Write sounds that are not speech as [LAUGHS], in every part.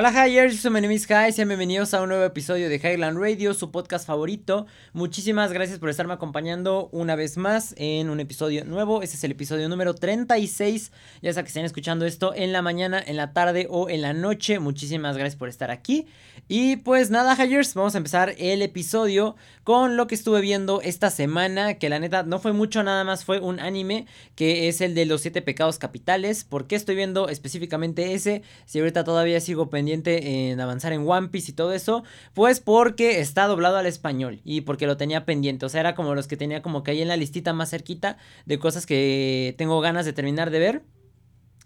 Hola Highers, soy Menemis High, sean bienvenidos a un nuevo episodio de Highland Radio, su podcast favorito. Muchísimas gracias por estarme acompañando una vez más en un episodio nuevo. Este es el episodio número 36. Ya sea que estén escuchando esto en la mañana, en la tarde o en la noche. Muchísimas gracias por estar aquí. Y pues nada, Highers, vamos a empezar el episodio con lo que estuve viendo esta semana. Que la neta no fue mucho, nada más fue un anime que es el de los 7 pecados capitales. ¿Por qué estoy viendo específicamente ese? Si ahorita todavía sigo pendiente en avanzar en One Piece y todo eso, pues porque está doblado al español y porque lo tenía pendiente, o sea, era como los que tenía como que ahí en la listita más cerquita de cosas que tengo ganas de terminar de ver.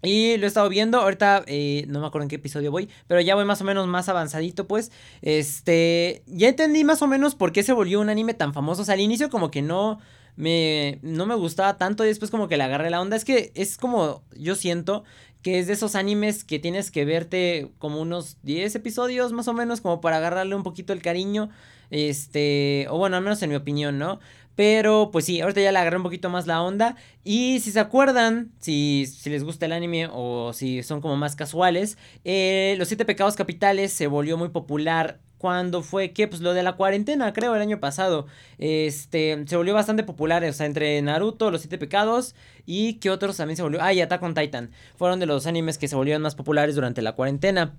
Y lo he estado viendo, ahorita eh, no me acuerdo en qué episodio voy, pero ya voy más o menos más avanzadito, pues. Este, ya entendí más o menos por qué se volvió un anime tan famoso. O sea, al inicio como que no me, no me gustaba tanto y después como que le agarré la onda. Es que es como, yo siento que es de esos animes que tienes que verte como unos 10 episodios más o menos como para agarrarle un poquito el cariño, este, o bueno, al menos en mi opinión, ¿no? Pero pues sí, ahorita ya le agarré un poquito más la onda. Y si se acuerdan, si, si les gusta el anime o si son como más casuales, eh, Los Siete Pecados Capitales se volvió muy popular cuando fue que pues lo de la cuarentena, creo, el año pasado. Este, se volvió bastante popular, o sea, entre Naruto, Los Siete Pecados y que otros también se volvió. Ah, y Attack on Titan. Fueron de los animes que se volvieron más populares durante la cuarentena.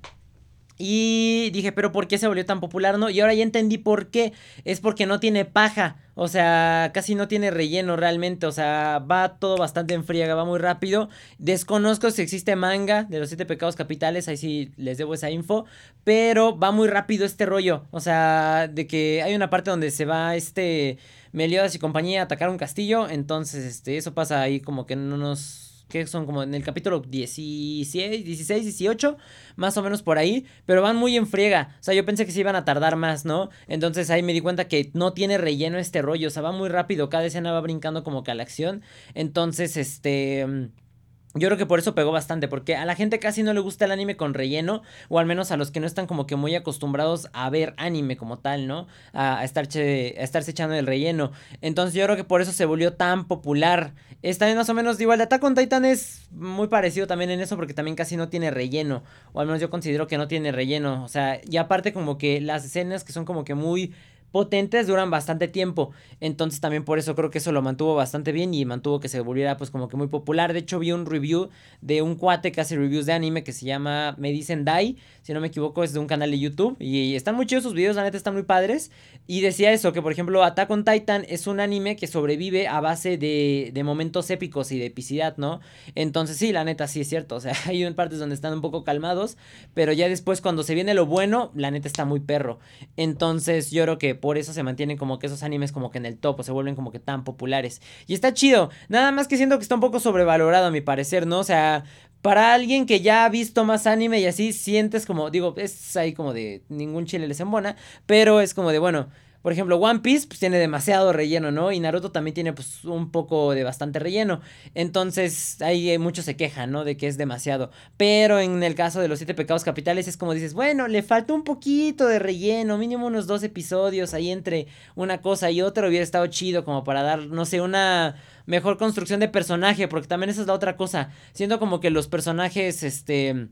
Y dije, pero ¿por qué se volvió tan popular? No, y ahora ya entendí por qué. Es porque no tiene paja. O sea, casi no tiene relleno realmente. O sea, va todo bastante en friega, va muy rápido. Desconozco si existe manga de los siete pecados capitales. Ahí sí les debo esa info. Pero va muy rápido este rollo. O sea, de que hay una parte donde se va este Meliodas y compañía a atacar un castillo. Entonces, este, eso pasa ahí como que no nos que son como en el capítulo 16, 16, 18, más o menos por ahí, pero van muy en friega, o sea, yo pensé que se iban a tardar más, ¿no? Entonces ahí me di cuenta que no tiene relleno este rollo, o sea, va muy rápido, cada escena va brincando como que a la acción, entonces, este... Yo creo que por eso pegó bastante, porque a la gente casi no le gusta el anime con relleno, o al menos a los que no están como que muy acostumbrados a ver anime como tal, ¿no? A, estar a estarse echando el relleno. Entonces yo creo que por eso se volvió tan popular. Está más o menos igual de Attack on Titan es muy parecido también en eso, porque también casi no tiene relleno, o al menos yo considero que no tiene relleno. O sea, y aparte como que las escenas que son como que muy potentes duran bastante tiempo. Entonces también por eso creo que eso lo mantuvo bastante bien y mantuvo que se volviera pues como que muy popular. De hecho vi un review de un cuate que hace reviews de anime que se llama Me Dicen Dai, si no me equivoco es de un canal de YouTube y están muy chidos sus videos, la neta están muy padres. Y decía eso, que por ejemplo Attack on Titan es un anime que sobrevive a base de, de momentos épicos y de epicidad, ¿no? Entonces sí, la neta sí es cierto, o sea, [LAUGHS] hay partes donde están un poco calmados, pero ya después cuando se viene lo bueno, la neta está muy perro. Entonces yo creo que por eso se mantienen como que esos animes como que en el top, se vuelven como que tan populares. Y está chido, nada más que siento que está un poco sobrevalorado a mi parecer, ¿no? O sea, para alguien que ya ha visto más anime y así sientes como, digo, es ahí como de ningún chile les embona, pero es como de, bueno, por ejemplo, One Piece pues, tiene demasiado relleno, ¿no? Y Naruto también tiene pues un poco de bastante relleno. Entonces, ahí muchos se quejan, ¿no? De que es demasiado. Pero en el caso de los siete pecados capitales es como dices, bueno, le falta un poquito de relleno, mínimo unos dos episodios ahí entre una cosa y otra hubiera estado chido como para dar, no sé, una mejor construcción de personaje, porque también esa es la otra cosa. Siento como que los personajes, este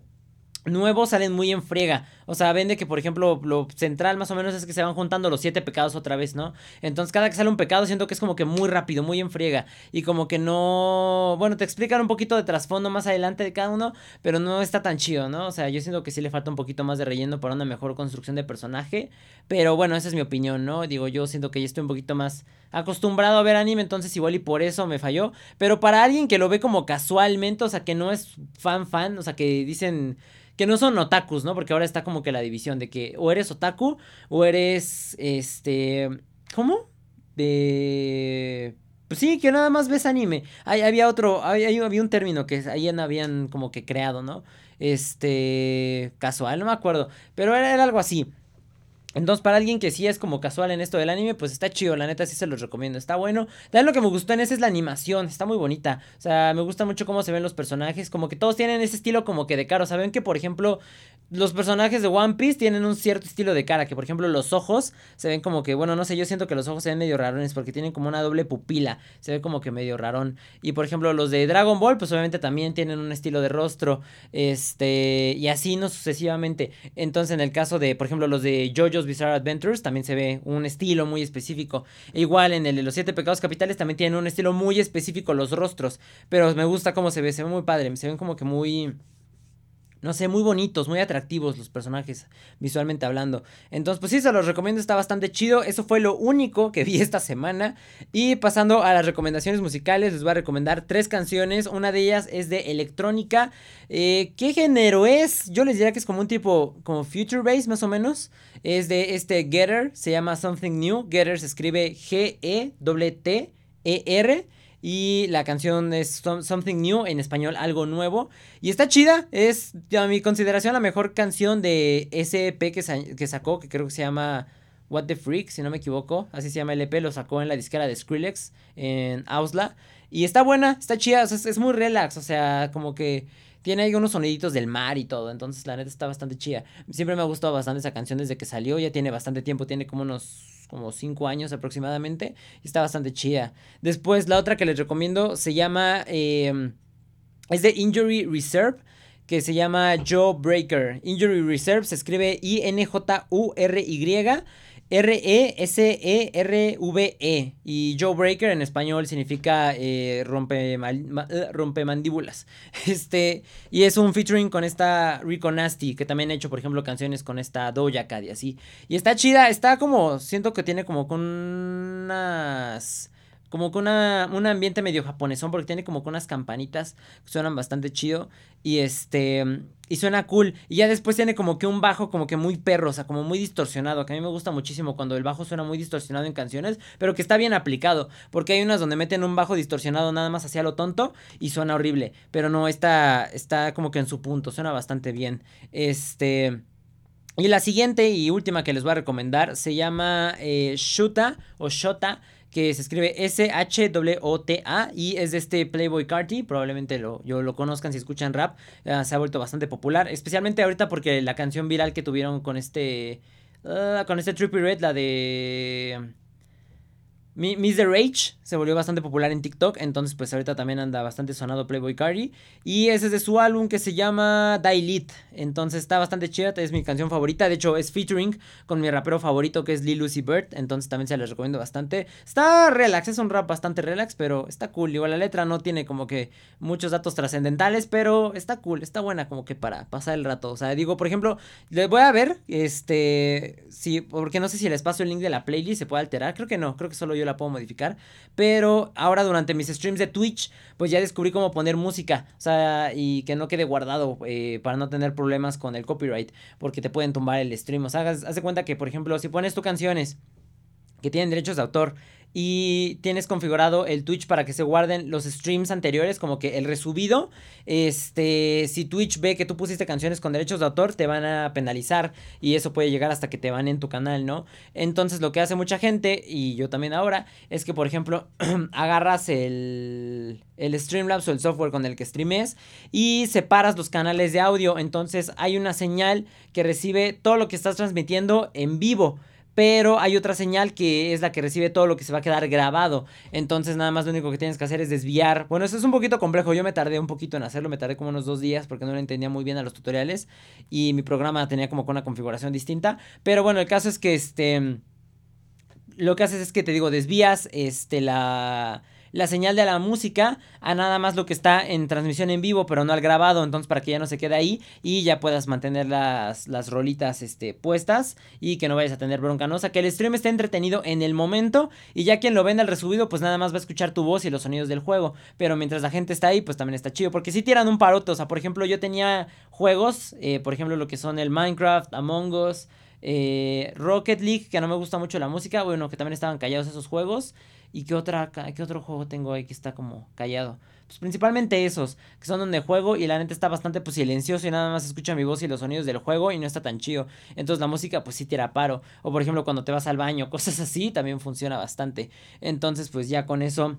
nuevos salen muy en friega. O sea, ven de que, por ejemplo, lo central más o menos es que se van juntando los siete pecados otra vez, ¿no? Entonces, cada que sale un pecado, siento que es como que muy rápido, muy en friega. Y como que no. Bueno, te explican un poquito de trasfondo más adelante de cada uno, pero no está tan chido, ¿no? O sea, yo siento que sí le falta un poquito más de relleno para una mejor construcción de personaje. Pero bueno, esa es mi opinión, ¿no? Digo, yo siento que ya estoy un poquito más acostumbrado a ver anime, entonces igual y por eso me falló. Pero para alguien que lo ve como casualmente, o sea, que no es fan fan, o sea, que dicen que no son otakus, ¿no? Porque ahora está como que la división de que o eres otaku o eres, este, ¿cómo? De... Pues sí, que nada más ves anime. Ahí había otro, había, había un término que ahí habían como que creado, ¿no? Este, casual, no me acuerdo, pero era algo así. Entonces, para alguien que sí es como casual en esto del anime, pues está chido, la neta sí se los recomiendo, está bueno. También lo que me gustó en ese es la animación, está muy bonita. O sea, me gusta mucho cómo se ven los personajes, como que todos tienen ese estilo como que de caro. Saben que, por ejemplo, los personajes de One Piece tienen un cierto estilo de cara, que por ejemplo los ojos se ven como que, bueno, no sé, yo siento que los ojos se ven medio rarones porque tienen como una doble pupila, se ve como que medio rarón. Y por ejemplo los de Dragon Ball, pues obviamente también tienen un estilo de rostro, este, y así no sucesivamente. Entonces en el caso de, por ejemplo, los de JoJo's Bizarre Adventures también se ve un estilo muy específico. E igual en el de los siete pecados capitales también tienen un estilo muy específico los rostros, pero me gusta cómo se ve, se ve muy padre, se ven como que muy no sé, muy bonitos, muy atractivos los personajes, visualmente hablando. Entonces, pues sí, se los recomiendo, está bastante chido. Eso fue lo único que vi esta semana. Y pasando a las recomendaciones musicales, les voy a recomendar tres canciones. Una de ellas es de electrónica. Eh, ¿Qué género es? Yo les diría que es como un tipo, como Future Bass más o menos. Es de este Getter, se llama Something New. Getter se escribe G-E-T-T-E-R. Y la canción es Something New, en español algo nuevo. Y está chida, es a mi consideración la mejor canción de ese EP que, que sacó, que creo que se llama What the Freak, si no me equivoco. Así se llama el EP, lo sacó en la disquera de Skrillex, en Ausla. Y está buena, está chida, es, muy relax, o sea, como que tiene ahí unos soniditos del mar y todo. Entonces, la neta está bastante chida. Siempre me ha gustado bastante esa canción desde que salió. Ya tiene bastante tiempo, tiene como unos como 5 años aproximadamente. Y está bastante chida. Después, la otra que les recomiendo se llama. Em, es de Injury Reserve. Que se llama Joe Breaker. Injury Reserve se escribe I-N-J-U-R-Y. R-E-S-E-R-V-E. E. Y Joe Breaker en español significa eh, rompe, eh, rompe mandíbulas. [LAUGHS] Este, y es un featuring con esta Rico Nasty, que también ha hecho, por ejemplo, canciones con esta Doja Cat y así. Y está chida, está como, siento que tiene como con unas como con una, un ambiente medio japonesón, porque tiene como con unas campanitas que suenan bastante chido. Y este. Y suena cool. Y ya después tiene como que un bajo como que muy perro, o sea, como muy distorsionado. Que a mí me gusta muchísimo cuando el bajo suena muy distorsionado en canciones, pero que está bien aplicado. Porque hay unas donde meten un bajo distorsionado nada más hacia lo tonto y suena horrible. Pero no, está, está como que en su punto, suena bastante bien. Este. Y la siguiente y última que les voy a recomendar se llama eh, Shuta o Shota que se escribe S-H-W-O-T-A y es de este Playboy Carti, probablemente lo, yo lo conozcan si escuchan rap, ah, se ha vuelto bastante popular, especialmente ahorita porque la canción viral que tuvieron con este, uh, con este Trippy Red, la de... Miss the Rage se volvió bastante popular en TikTok, entonces pues ahorita también anda bastante sonado Playboy Cardi. Y ese es de su álbum que se llama Die entonces está bastante chida, es mi canción favorita, de hecho es featuring con mi rapero favorito que es Lil Lucy Bird, entonces también se les recomiendo bastante. Está relax, es un rap bastante relax, pero está cool, igual la letra no tiene como que muchos datos trascendentales, pero está cool, está buena como que para pasar el rato, o sea, digo, por ejemplo, les voy a ver, este, sí, porque no sé si les paso el link de la playlist, se puede alterar, creo que no, creo que solo yo la puedo modificar. Pero ahora durante mis streams de Twitch, pues ya descubrí cómo poner música. O sea, y que no quede guardado eh, para no tener problemas con el copyright. Porque te pueden tumbar el stream. O sea, haz, de cuenta que, por ejemplo, si pones tus canciones que tienen derechos de autor y tienes configurado el Twitch para que se guarden los streams anteriores, como que el resubido, este, si Twitch ve que tú pusiste canciones con derechos de autor, te van a penalizar y eso puede llegar hasta que te van en tu canal, ¿no? Entonces lo que hace mucha gente, y yo también ahora, es que por ejemplo, [CLEARS THROAT] agarras el, el Streamlabs o el software con el que streames y separas los canales de audio, entonces hay una señal que recibe todo lo que estás transmitiendo en vivo pero hay otra señal que es la que recibe todo lo que se va a quedar grabado. Entonces nada más lo único que tienes que hacer es desviar. Bueno, eso es un poquito complejo. Yo me tardé un poquito en hacerlo, me tardé como unos dos días porque no lo entendía muy bien a los tutoriales y mi programa tenía como con una configuración distinta. Pero bueno, el caso es que este... Lo que haces es que te digo, desvías este, la la señal de la música a nada más lo que está en transmisión en vivo, pero no al grabado, entonces para que ya no se quede ahí y ya puedas mantener las, las rolitas este, puestas y que no vayas a tener bronca, ¿no? O sea, que el stream esté entretenido en el momento y ya quien lo venda al resubido, pues nada más va a escuchar tu voz y los sonidos del juego, pero mientras la gente está ahí, pues también está chido, porque si tiran un parote, o sea, por ejemplo, yo tenía juegos, eh, por ejemplo, lo que son el Minecraft, Among Us, eh, Rocket League, que no me gusta mucho la música, bueno, que también estaban callados esos juegos. ¿Y qué, otra, qué otro juego tengo ahí que está como callado? Pues principalmente esos, que son donde juego y la neta está bastante pues silencioso y nada más escucha mi voz y los sonidos del juego y no está tan chido. Entonces la música pues sí tira paro. O por ejemplo cuando te vas al baño, [LAUGHS] cosas así, también funciona bastante. Entonces pues ya con eso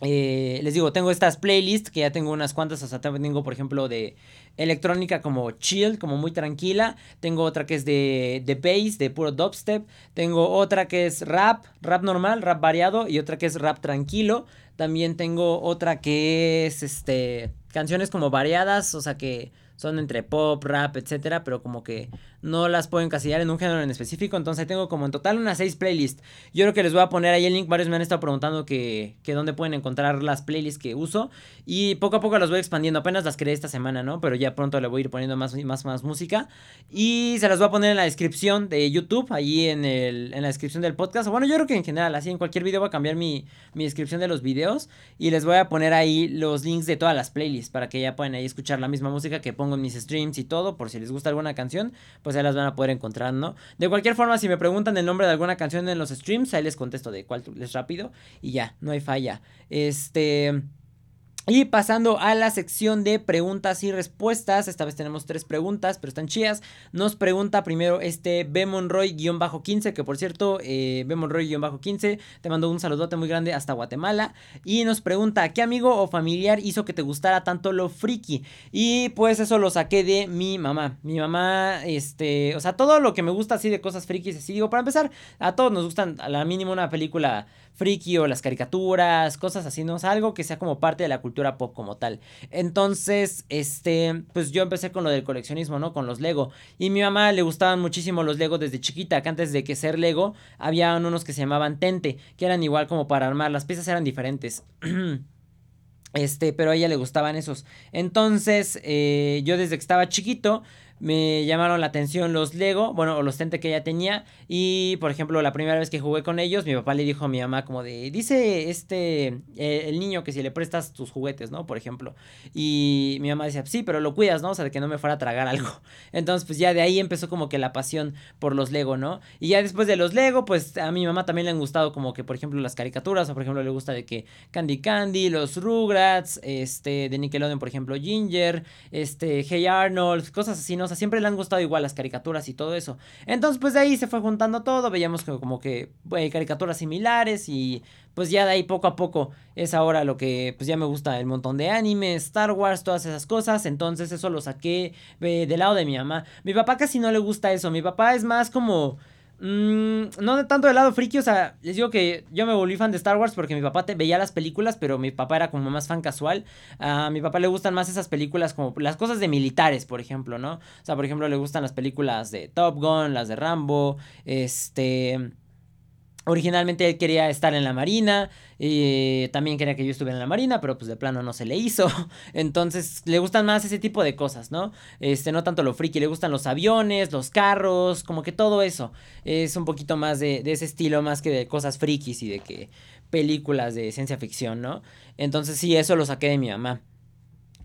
eh, les digo, tengo estas playlists que ya tengo unas cuantas, o sea, tengo por ejemplo de electrónica como chill, como muy tranquila, tengo otra que es de, de bass, de puro dubstep, tengo otra que es rap, rap normal, rap variado y otra que es rap tranquilo, también tengo otra que es este canciones como variadas, o sea que son entre pop, rap, etcétera, pero como que no las puedo encasillar en un género en específico, entonces tengo como en total unas 6 playlists. Yo creo que les voy a poner ahí el link, varios me han estado preguntando que, que dónde pueden encontrar las playlists que uso y poco a poco las voy expandiendo, apenas las creé esta semana, ¿no? Pero ya pronto le voy a ir poniendo más, más, más música y se las voy a poner en la descripción de YouTube, ahí en, el, en la descripción del podcast, bueno, yo creo que en general, así en cualquier video voy a cambiar mi, mi descripción de los videos y les voy a poner ahí los links de todas las playlists para que ya puedan ahí escuchar la misma música que pongo en mis streams y todo, por si les gusta alguna canción, pues ya las van a poder encontrar, ¿no? De cualquier forma, si me preguntan el nombre de alguna canción en los streams, ahí les contesto de cuál es rápido y ya, no hay falla. Este... Y pasando a la sección de preguntas y respuestas, esta vez tenemos tres preguntas, pero están chidas. Nos pregunta primero este Bemonroy-15, que por cierto, eh, Bemonroy-15, te mando un saludote muy grande hasta Guatemala. Y nos pregunta, ¿qué amigo o familiar hizo que te gustara tanto lo friki? Y pues eso lo saqué de mi mamá. Mi mamá, este, o sea, todo lo que me gusta así de cosas frikis, así digo, para empezar, a todos nos gustan a la mínima una película friki o las caricaturas, cosas así, ¿no? O algo que sea como parte de la cultura pop como tal. Entonces, este, pues yo empecé con lo del coleccionismo, ¿no? Con los Lego. Y mi mamá le gustaban muchísimo los Lego desde chiquita, que antes de que ser Lego, había unos que se llamaban Tente, que eran igual como para armar, las piezas eran diferentes. [CLEARS THROAT] Este, pero a ella le gustaban esos. Entonces, eh, yo desde que estaba chiquito, me llamaron la atención los Lego, bueno, o los Tente que ella tenía. Y, por ejemplo, la primera vez que jugué con ellos, mi papá le dijo a mi mamá como de, dice este, eh, el niño que si le prestas tus juguetes, ¿no? Por ejemplo. Y mi mamá decía, sí, pero lo cuidas, ¿no? O sea, de que no me fuera a tragar algo. [LAUGHS] Entonces, pues ya de ahí empezó como que la pasión por los Lego, ¿no? Y ya después de los Lego, pues a mi mamá también le han gustado como que, por ejemplo, las caricaturas, o por ejemplo, le gusta de que Candy Candy, los Rugrats, este, de Nickelodeon, por ejemplo, Ginger, este, Hey Arnold, cosas así, ¿no? Siempre le han gustado igual las caricaturas y todo eso. Entonces, pues de ahí se fue juntando todo, veíamos como que caricaturas similares y pues ya de ahí poco a poco es ahora lo que pues ya me gusta el montón de anime, Star Wars, todas esas cosas. Entonces eso lo saqué del lado de mi mamá. Mi papá casi no le gusta eso, mi papá es más como Mm, no de tanto del lado friki, o sea, les digo que yo me volví fan de Star Wars porque mi papá veía las películas, pero mi papá era como más fan casual. A mi papá le gustan más esas películas como las cosas de militares, por ejemplo, ¿no? O sea, por ejemplo, le gustan las películas de Top Gun, las de Rambo, este... Originalmente él quería estar en la marina, y también quería que yo estuviera en la marina, pero pues de plano no se le hizo. [LAUGHS] Entonces le gustan más ese tipo de cosas, ¿no? Este, no tanto lo friki, le gustan los aviones, los carros, como que todo eso. Es un poquito más de, de ese estilo, más que de cosas frikis y de que películas de ciencia ficción, ¿no? Entonces sí, eso lo saqué de mi mamá.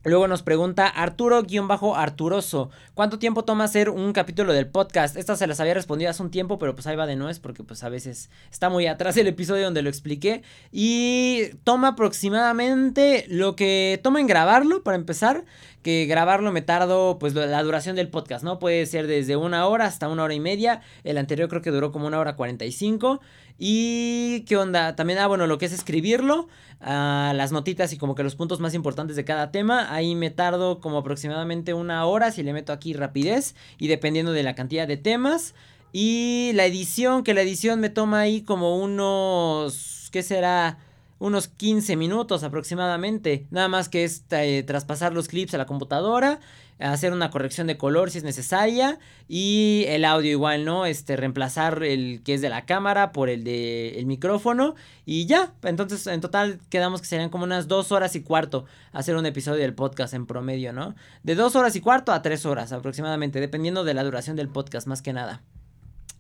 Luego nos pregunta Arturo-Arturoso, ¿cuánto tiempo toma hacer un capítulo del podcast? Esta se las había respondido hace un tiempo, pero pues ahí va de nuez porque pues a veces está muy atrás el episodio donde lo expliqué. Y toma aproximadamente lo que toma en grabarlo, para empezar, que grabarlo me tardo pues la duración del podcast, ¿no? Puede ser desde una hora hasta una hora y media. El anterior creo que duró como una hora cuarenta y cinco. Y qué onda, también, ah, bueno, lo que es escribirlo, ah, las notitas y como que los puntos más importantes de cada tema, ahí me tardo como aproximadamente una hora si le meto aquí rapidez y dependiendo de la cantidad de temas. Y la edición, que la edición me toma ahí como unos, ¿qué será? Unos 15 minutos aproximadamente. Nada más que es eh, traspasar los clips a la computadora hacer una corrección de color si es necesaria y el audio igual, ¿no? Este, reemplazar el que es de la cámara por el de el micrófono y ya, entonces en total quedamos que serían como unas dos horas y cuarto hacer un episodio del podcast en promedio, ¿no? De dos horas y cuarto a tres horas aproximadamente, dependiendo de la duración del podcast más que nada.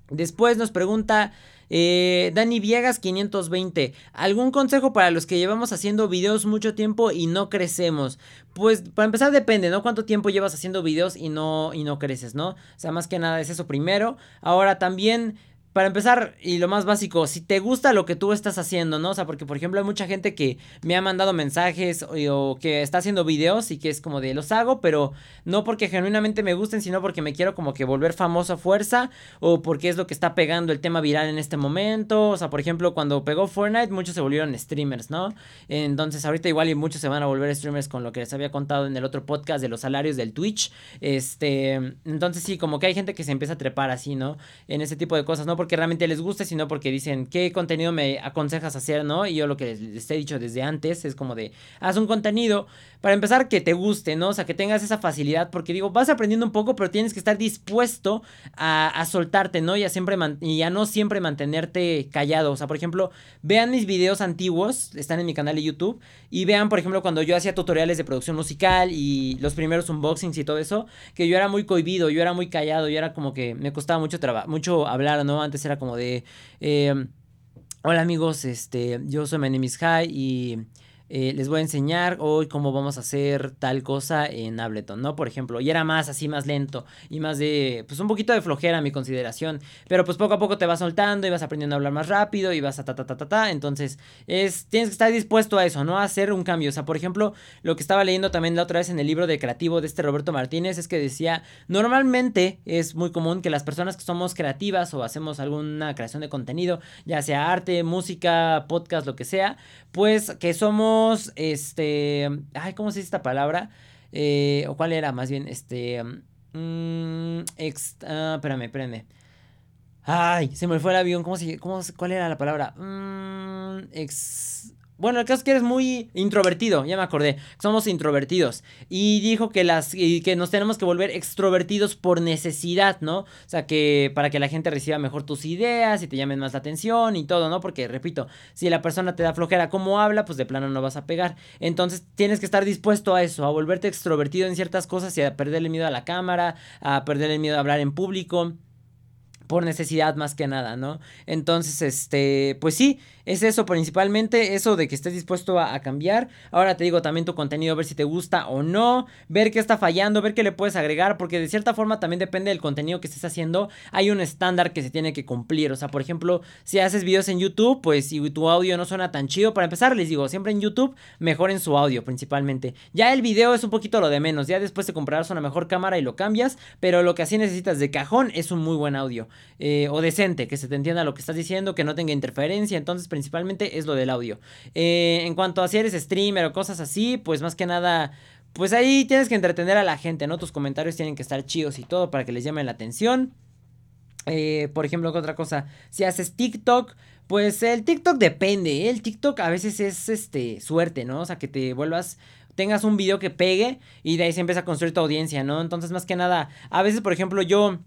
Después nos pregunta eh, Dani Viegas 520. ¿Algún consejo para los que llevamos haciendo videos mucho tiempo y no crecemos? Pues para empezar depende, ¿no? Cuánto tiempo llevas haciendo videos y no, y no creces, ¿no? O sea, más que nada es eso primero. Ahora también para empezar, y lo más básico, si te gusta lo que tú estás haciendo, ¿no? O sea, porque por ejemplo hay mucha gente que me ha mandado mensajes o, que está haciendo videos y que es como de los hago, pero no porque genuinamente me gusten, sino porque me quiero como que volver famoso a fuerza o porque es lo que está pegando el tema viral en este momento. O sea, por ejemplo, cuando pegó Fortnite, muchos se volvieron streamers, ¿no? Entonces, ahorita igual y muchos se van a volver streamers con lo que les había contado en el otro podcast de los salarios del Twitch. Este, entonces sí, como que hay gente que se empieza a trepar así, ¿no? En ese tipo de cosas, ¿no? Porque realmente les guste, sino porque dicen, ¿qué contenido me aconsejas hacer, no? Y yo lo que les, he dicho desde antes es como de, haz un contenido, para empezar, que te guste, ¿no? O sea, que tengas esa facilidad, porque digo, vas aprendiendo un poco, pero tienes que estar dispuesto a, soltarte, ¿no? Y a, siempre y a no siempre mantenerte callado. O sea, por ejemplo, vean mis videos antiguos, están en mi canal de YouTube, y vean, por ejemplo, cuando yo hacía tutoriales de producción musical y los primeros unboxings y todo eso, que yo era muy cohibido, yo era muy callado, yo era como que me costaba mucho, mucho hablar, ¿no? Antes era como de... Eh, Hola amigos, este, yo soy My High y eh, les voy a enseñar hoy cómo vamos a hacer tal cosa en Ableton, ¿no? Por ejemplo, y era más así, más lento y más de, pues un poquito de flojera mi consideración, pero pues poco a poco te vas soltando y vas aprendiendo a hablar más rápido y vas a ta ta ta ta ta, entonces es, tienes que estar dispuesto a eso, ¿no? A hacer un cambio, o sea, por ejemplo, lo que estaba leyendo también la otra vez en el libro de creativo de este Roberto Martínez es que decía, normalmente es muy común que las personas que somos creativas o hacemos alguna creación de contenido, ya sea arte, música, podcast, lo que sea, pues que somos, este, ay, ¿cómo se dice esta palabra? Eh, o cuál era más bien, este, mmm, ex, ah, espérame, espérame. Ay, se me fue el avión, ¿cómo cómo, cuál era la palabra? Mmm, ex, bueno, el caso es que eres muy introvertido, ya me acordé. Somos introvertidos. Y dijo que las. Y que nos tenemos que volver extrovertidos por necesidad, ¿no? O sea, que para que la gente reciba mejor tus ideas y te llamen más la atención y todo, ¿no? Porque, repito, si la persona te da flojera como habla, pues de plano no vas a pegar. Entonces tienes que estar dispuesto a eso, a volverte extrovertido en ciertas cosas y a perderle miedo a la cámara, a perderle miedo a hablar en público por necesidad más que nada, ¿no? Entonces, este, pues sí, es eso principalmente, eso de que estés dispuesto a, cambiar. Ahora te digo también tu contenido, ver si te gusta o no, ver qué está fallando, ver qué le puedes agregar, porque de cierta forma también depende del contenido que estés haciendo. Hay un estándar que se tiene que cumplir. O sea, por ejemplo, si haces videos en YouTube, pues si tu audio no suena tan chido, para empezar, les digo, siempre en YouTube mejoren su audio principalmente. Ya el video es un poquito lo de menos, ya después te comprarás una mejor cámara y lo cambias, pero lo que así necesitas de cajón es un muy buen audio eh, o decente, que se te entienda lo que estás diciendo, que no tenga interferencia. Entonces, principalmente es lo del audio. Eh, en cuanto a si eres streamer o cosas así, pues más que nada, pues ahí tienes que entretener a la gente, ¿no? Tus comentarios tienen que estar chidos y todo para que les llamen la atención. Eh, por ejemplo, otra cosa, si haces TikTok, pues el TikTok depende, ¿eh? el TikTok a veces es este suerte, ¿no? O sea, que te vuelvas tengas un video que pegue y de ahí se empieza a construir tu audiencia, ¿no? Entonces, más que nada, a veces, por ejemplo, yo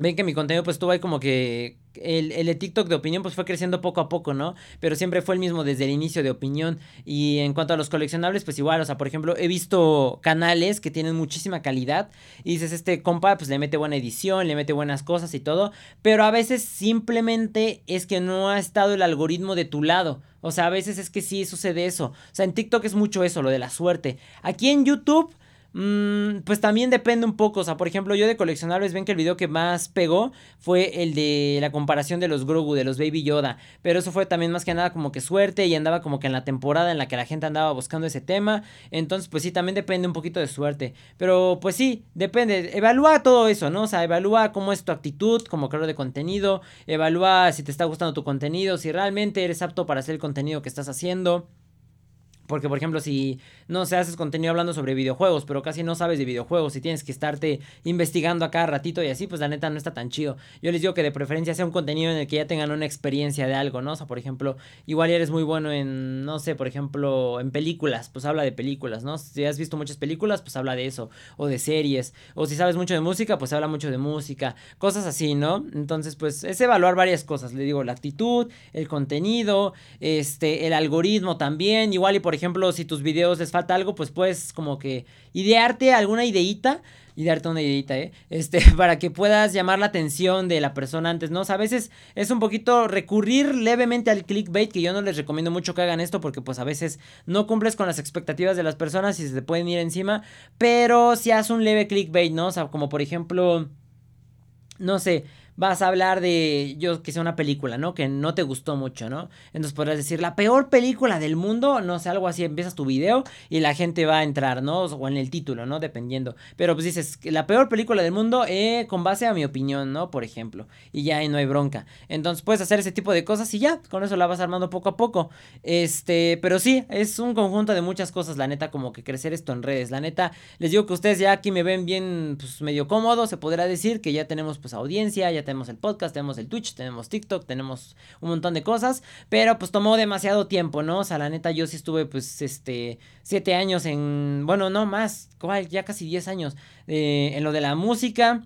ven que mi contenido pues estuvo ahí como que el, el, TikTok de opinión pues fue creciendo poco a poco, ¿no? Pero siempre fue el mismo desde el inicio de opinión. Y en cuanto a los coleccionables, pues igual, o sea, por ejemplo, he visto canales que tienen muchísima calidad y dices, este compa pues le mete buena edición, le mete buenas cosas y todo, pero a veces simplemente es que no ha estado el algoritmo de tu lado. O sea, a veces es que sí sucede eso. O sea, en TikTok es mucho eso, lo de la suerte. Aquí en YouTube Mm, pues también depende un poco. O sea, por ejemplo, yo de coleccionables ven que el video que más pegó fue el de la comparación de los Grogu, de los Baby Yoda. Pero eso fue también más que nada como que suerte y andaba como que en la temporada en la que la gente andaba buscando ese tema. Entonces, pues sí, también depende un poquito de suerte. Pero pues sí, depende. Evalúa todo eso, ¿no? O sea, evalúa cómo es tu actitud como creador de contenido. Evalúa si te está gustando tu contenido, si realmente eres apto para hacer el contenido que estás haciendo. Porque, por ejemplo, si no se haces contenido hablando sobre videojuegos, pero casi no sabes de videojuegos y tienes que estarte investigando a cada ratito y así, pues la neta no está tan chido. Yo les digo que de preferencia sea un contenido en el que ya tengan una experiencia de algo, ¿no? O sea, por ejemplo, igual eres muy bueno en, no sé, por ejemplo, en películas, pues habla de películas, ¿no? Si has visto muchas películas, pues habla de eso, o de series, o si sabes mucho de música, pues habla mucho de música, cosas así, ¿no? Entonces, pues es evaluar varias cosas, le digo, la actitud, el contenido, este, el algoritmo también, igual y por ejemplo, si tus videos les falta algo, pues puedes como que idearte alguna ideita idearte una ideita, ¿eh? [LAUGHS] Este, para que puedas llamar la atención de la persona antes, ¿no? O sea, a veces es un poquito recurrir levemente al clickbait, que yo no les recomiendo mucho que hagan esto porque pues a veces no cumples con las expectativas de las personas y se te pueden ir encima, pero si haces un leve clickbait, ¿no? O sea, como por ejemplo, no sé, vas a hablar de, yo que sea una película, ¿no? Que no te gustó mucho, ¿no? Entonces podrás decir, la peor película del mundo, no sé, algo así, empiezas tu video y la gente va a entrar, ¿no? O en el título, ¿no? Dependiendo. Pero pues dices, la peor película del mundo eh, con base a mi opinión, ¿no? Por ejemplo. Y ya ahí no hay bronca. Entonces puedes hacer ese tipo de cosas y ya, con eso la vas armando poco a poco. Este, pero sí, es un conjunto de muchas cosas, la neta, como que crecer esto en redes. La neta, les digo que ustedes ya aquí me ven bien, pues medio cómodo, se podrá decir que ya tenemos pues audiencia, ya tenemos el podcast, tenemos el Twitch, tenemos TikTok, tenemos un montón de cosas, pero pues tomó demasiado tiempo, ¿no? O sea, la neta, yo sí estuve pues este, siete años en, bueno, no más, ya casi diez años eh, en lo de la música.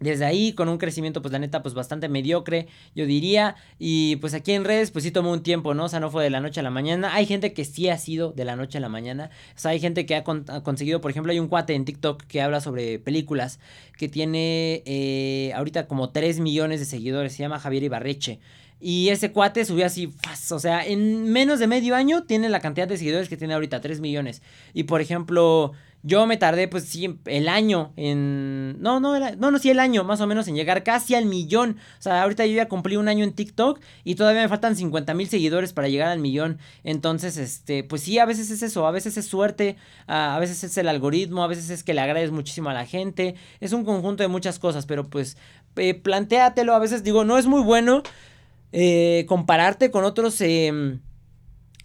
Desde ahí, con un crecimiento, pues la neta, pues bastante mediocre, yo diría. Y pues aquí en redes, pues sí tomó un tiempo, ¿no? O sea, no fue de la noche a la mañana. Hay gente que sí ha sido de la noche a la mañana. O sea, hay gente que ha, conseguido, por ejemplo, hay un cuate en TikTok que habla sobre películas, que tiene eh, ahorita como 3 millones de seguidores. Se llama Javier Ibarreche. Y ese cuate subió así, o sea, en menos de medio año tiene la cantidad de seguidores que tiene ahorita, 3 millones. Y por ejemplo, yo me tardé, pues sí, el año en. No, no, no, no, sí, el año más o menos en llegar casi al millón. O sea, ahorita yo ya cumplí un año en TikTok y todavía me faltan 50 mil seguidores para llegar al millón. Entonces, este, pues sí, a veces es eso, a veces es suerte, a, veces es el algoritmo, a veces es que le agrades muchísimo a la gente. Es un conjunto de muchas cosas, pero pues eh, plantéatelo. A veces digo, no es muy bueno eh, compararte con otros. Eh,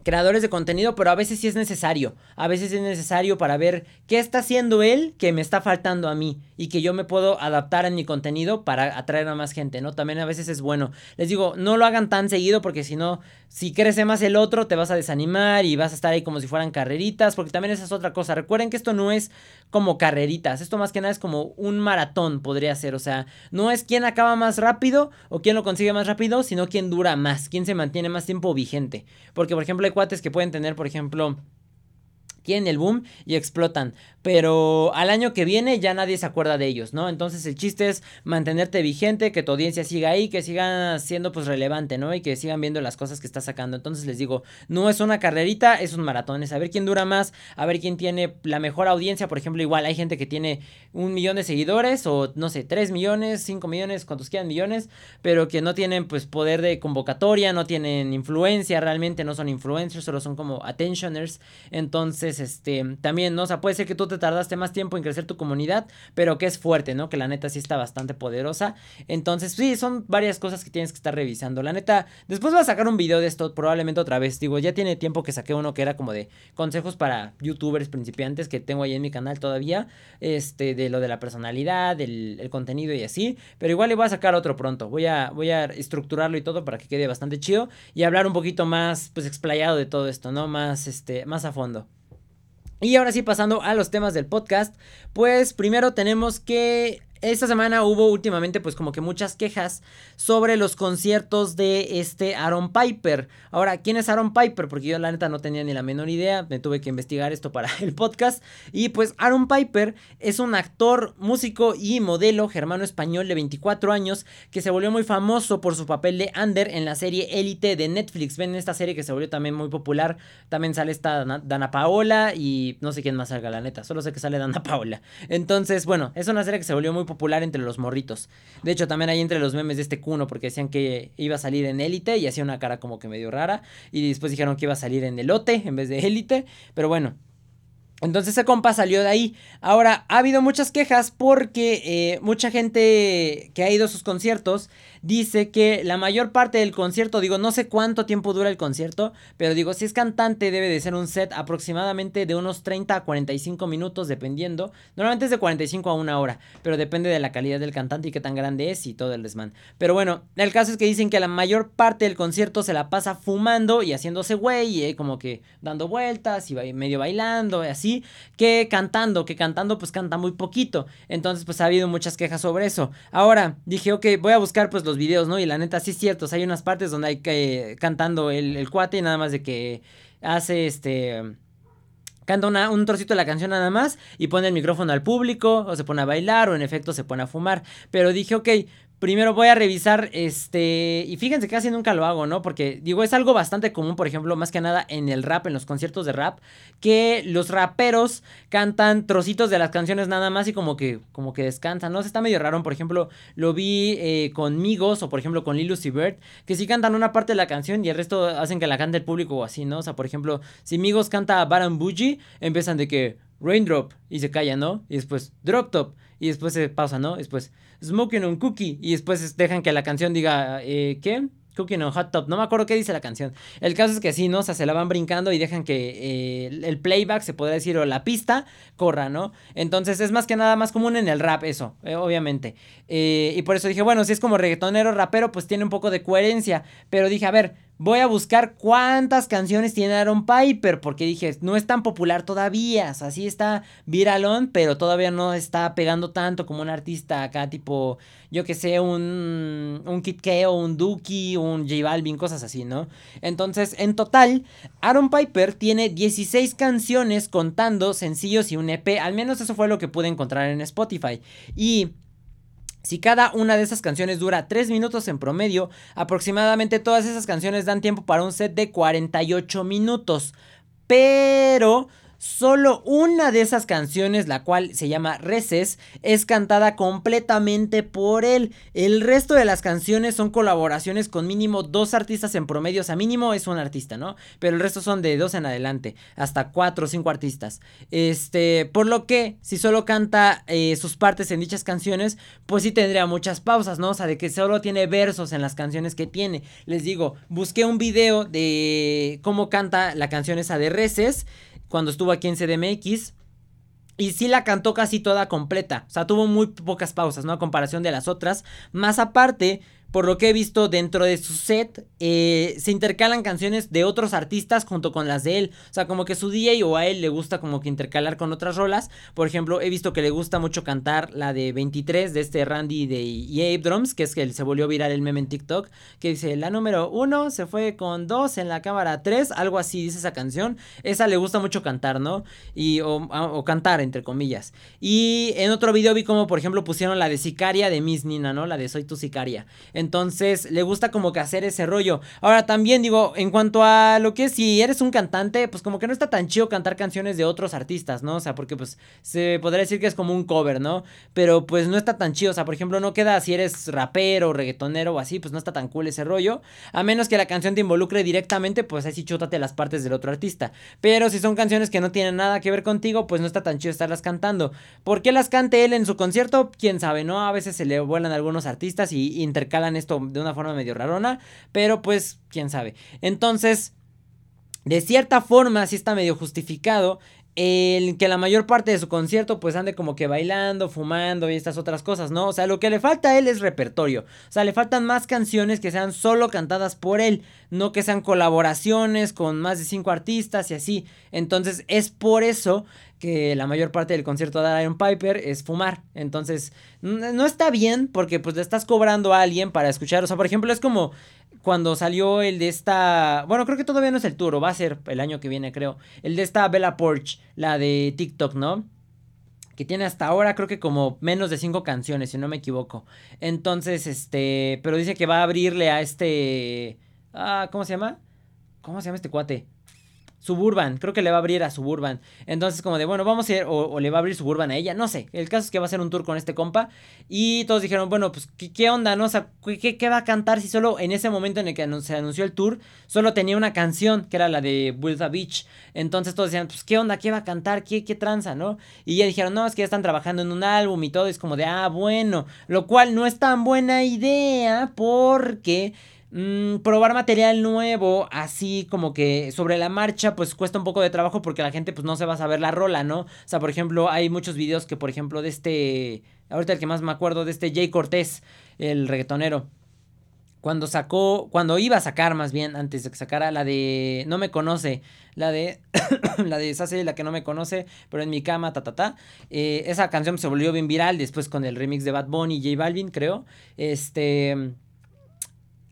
creadores de contenido, pero a veces sí es necesario. A veces es necesario para ver qué está haciendo él que me está faltando a mí y que yo me puedo adaptar en mi contenido para atraer a más gente, ¿no? También a veces es bueno. Les digo, no lo hagan tan seguido porque si no, si crece más el otro, te vas a desanimar y vas a estar ahí como si fueran carreritas, porque también esa es otra cosa. Recuerden que esto no es como carreritas, esto más que nada es como un maratón, podría ser. O sea, no es quién acaba más rápido o quién lo consigue más rápido, sino quién dura más, quién se mantiene más tiempo vigente. Porque, por ejemplo, hay cuates que pueden tener, por ejemplo, tienen el boom y explotan. Pero al año que viene ya nadie se acuerda de ellos, ¿no? Entonces el chiste es mantenerte vigente, que tu audiencia siga ahí, que siga siendo pues relevante, ¿no? Y que sigan viendo las cosas que estás sacando. Entonces les digo, no es una carrerita, es un maratón, es a ver quién dura más, a ver quién tiene la mejor audiencia. Por ejemplo, igual hay gente que tiene un millón de seguidores o no sé, tres millones, cinco millones, cuantos quieran millones, pero que no tienen pues poder de convocatoria, no tienen influencia realmente, no son influencers, solo son como attentioners. Entonces, este, también, ¿no? O sea, puede ser que tú te tardaste más tiempo en crecer tu comunidad, pero que es fuerte, ¿no? Que la neta sí está bastante poderosa. Entonces, sí, son varias cosas que tienes que estar revisando. La neta, después voy a sacar un video de esto probablemente otra vez. Digo, ya tiene tiempo que saqué uno que era como de consejos para youtubers principiantes que tengo ahí en mi canal todavía. Este, de lo de la personalidad, del el contenido y así. Pero igual le voy a sacar otro pronto. Voy a, voy a estructurarlo y todo para que quede bastante chido. Y hablar un poquito más, pues, explayado de todo esto, ¿no? Más, este, más a fondo. Y ahora sí, pasando a los temas del podcast, pues primero tenemos que esta semana hubo últimamente pues como que muchas quejas sobre los conciertos de este Aaron Piper. Ahora, ¿quién es Aaron Piper? Porque yo la neta no tenía ni la menor idea, me tuve que investigar esto para [LAUGHS] el podcast. Y pues Aaron Piper es un actor, músico y modelo germano español de 24 años que se volvió muy famoso por su papel de Ander en la serie Élite de Netflix. Ven esta serie que se volvió también muy popular. También sale esta Dana Paola y no sé quién más salga la neta, solo sé que sale Dana Paola. Entonces, bueno, es una serie que se volvió muy popular popular entre los morritos. De hecho, también hay entre los memes de este cuno, porque decían que iba a salir en élite y hacía una cara como que medio rara. Y después dijeron que iba a salir en elote en vez de élite. Pero bueno, entonces ese compa salió de ahí. Ahora, ha habido muchas quejas porque eh, mucha gente que ha ido a sus conciertos dice que la mayor parte del concierto, digo, no sé cuánto tiempo dura el concierto, pero digo, si es cantante debe de ser un set aproximadamente de unos 30 a 45 minutos, dependiendo. Normalmente es de 45 a una hora, pero depende de la calidad del cantante y qué tan grande es y todo el desmán. Pero bueno, el caso es que dicen que la mayor parte del concierto se la pasa fumando y haciéndose güey, y eh, como que dando vueltas y medio bailando y así que cantando, que cantando pues canta muy poquito. Entonces pues ha habido muchas quejas sobre eso. Ahora dije, ok, voy a buscar pues los videos, ¿no? Y la neta sí es cierto, hay unas partes donde hay que cantando el, cuate y nada más de que hace este canta un trocito de la canción nada más y pone el micrófono al público o se pone a bailar o en efecto se pone a fumar. Pero dije, ok, primero voy a revisar, este, y fíjense que casi nunca lo hago, ¿no? Porque digo, es algo bastante común, por ejemplo, más que nada en el rap, en los conciertos de rap, que los raperos cantan trocitos de las canciones nada más y como que, como que descansan, ¿no? Está medio raro, por ejemplo, lo vi eh, con Migos o por ejemplo con Lilus y Bert, que sí cantan una parte de la canción y el resto hacen que la cante el público o así, ¿no? O sea, por ejemplo, si Migos canta Baran Bougie, empiezan de que Raindrop y se calla, ¿no? Y después Drop Top y después se pausa, ¿no? Después Smoking on Cookie y después dejan que la canción diga, eh, ¿qué? Cooking on Hot Top, no me acuerdo qué dice la canción. El caso es que sí, ¿no? O sea, se la van brincando y dejan que eh, el playback, se podría decir, o la pista, corra, ¿no? Entonces es más que nada más común en el rap, eso, eh, obviamente. y por eso dije, bueno, si es como reggaetonero, rapero, pues tiene un poco de coherencia. Pero dije, a ver, Voy a buscar cuántas canciones tiene Aaron Piper, porque dije, no es tan popular todavía, o sea, sí está viralón, pero todavía no está pegando tanto como un artista acá, tipo, yo que sé, un, un Kid Keo, un Dookie, un J Balvin, cosas así, ¿no? Entonces, en total, Aaron Piper tiene 16 canciones contando sencillos y un EP, al menos eso fue lo que pude encontrar en Spotify. Y si cada una de esas canciones dura 3 minutos en promedio, aproximadamente todas esas canciones dan tiempo para un set de 48 minutos. Pero Solo una de esas canciones, la cual se llama Reces, es cantada completamente por él. El resto de las canciones son colaboraciones con mínimo dos artistas en promedio. O sea, mínimo es un artista, ¿no? Pero el resto son de dos en adelante. Hasta cuatro o cinco artistas. Este, por lo que, si solo canta eh, sus partes en dichas canciones, pues sí tendría muchas pausas, ¿no? O sea, de que solo tiene versos en las canciones que tiene. Les digo, busqué un video de cómo canta la canción esa de Reces cuando estuvo aquí en CDMX. Y sí la cantó casi toda completa. O sea, tuvo muy pocas pausas, ¿no? A comparación de las otras. Más aparte, por lo que he visto dentro de su set, eh, se intercalan canciones de otros artistas junto con las de él. O sea, como que su DJ o a él le gusta como que intercalar con otras rolas. Por ejemplo, he visto que le gusta mucho cantar la de 23 de este Randy de Ape Drums, que es que se volvió viral el meme en TikTok, que dice, la número 1 se fue con 2 en la cámara 3, algo así dice esa canción. Esa le gusta mucho cantar, ¿no? Y, o, o cantar, entre comillas. Y en otro video vi como, por ejemplo, pusieron la de Sicaria de Miss Nina, ¿no? La de Soy tu Sicaria. Entonces, le gusta como que hacer ese rollo. Ahora, también digo, en cuanto a lo que es, si eres un cantante, pues como que no está tan chido cantar canciones de otros artistas, ¿no? O sea, porque pues se podría decir que es como un cover, ¿no? Pero pues no está tan chido. O sea, por ejemplo, no queda si eres rapero, reggaetonero o así, pues no está tan cool ese rollo. A menos que la canción te involucre directamente, pues así chútate las partes del otro artista. Pero si son canciones que no tienen nada que ver contigo, pues no está tan chido estarlas cantando. ¿Por qué las cante él en su concierto? Quién sabe, ¿no? A veces se le vuelan algunos artistas y intercalan esto de una forma medio rarona, pero pues quién sabe. Entonces, de cierta forma sí está medio justificado el que la mayor parte de su concierto pues ande como que bailando, fumando y estas otras cosas, ¿no? O sea, lo que le falta a él es repertorio. O sea, le faltan más canciones que sean solo cantadas por él, no que sean colaboraciones con más de cinco artistas y así. Entonces, es por eso que la mayor parte del concierto de Iron Piper es fumar. Entonces, no está bien porque pues le estás cobrando a alguien para escuchar. O sea, por ejemplo, es como cuando salió el de esta... Bueno, creo que todavía no es el tour, va a ser el año que viene, creo. El de esta Bella Porch, la de TikTok, ¿no? que tiene hasta ahora creo que como menos de cinco canciones, si no me equivoco. Entonces, este, pero dice que va a abrirle a este, ah, ¿cómo se llama? ¿Cómo se llama este cuate? Suburban, creo que le va a abrir a Suburban. Entonces, como de, bueno, vamos a ir, o, le va a abrir Suburban a ella, no sé. El caso es que va a hacer un tour con este compa. Y todos dijeron, bueno, pues, ¿qué, onda, no? O ¿qué, ¿qué, va a cantar si solo en ese momento en el que se anunció el tour, solo tenía una canción, que era la de Builda Beach? Entonces todos decían, pues, ¿qué onda? ¿Qué va a cantar? ¿Qué, qué tranza, no? Y ya dijeron, no, es que ya están trabajando en un álbum y todo. Y es como de, ah, bueno. Lo cual no es tan buena idea porque Mm, probar material nuevo, así como que sobre la marcha, pues cuesta un poco de trabajo porque la gente pues no se va a saber la rola, ¿no? O sea, por ejemplo, hay muchos videos que, por ejemplo, de este, ahorita el que más me acuerdo, de este Jay Cortés, el reggaetonero. Cuando sacó, cuando iba a sacar más bien, antes de que sacara la de No me conoce, la de, [COUGHS] la de esa serie, la que no me conoce, pero en mi cama, ta, ta, ta. Eh, esa canción se volvió bien viral después con el remix de Bad Bunny y J Balvin, creo. Este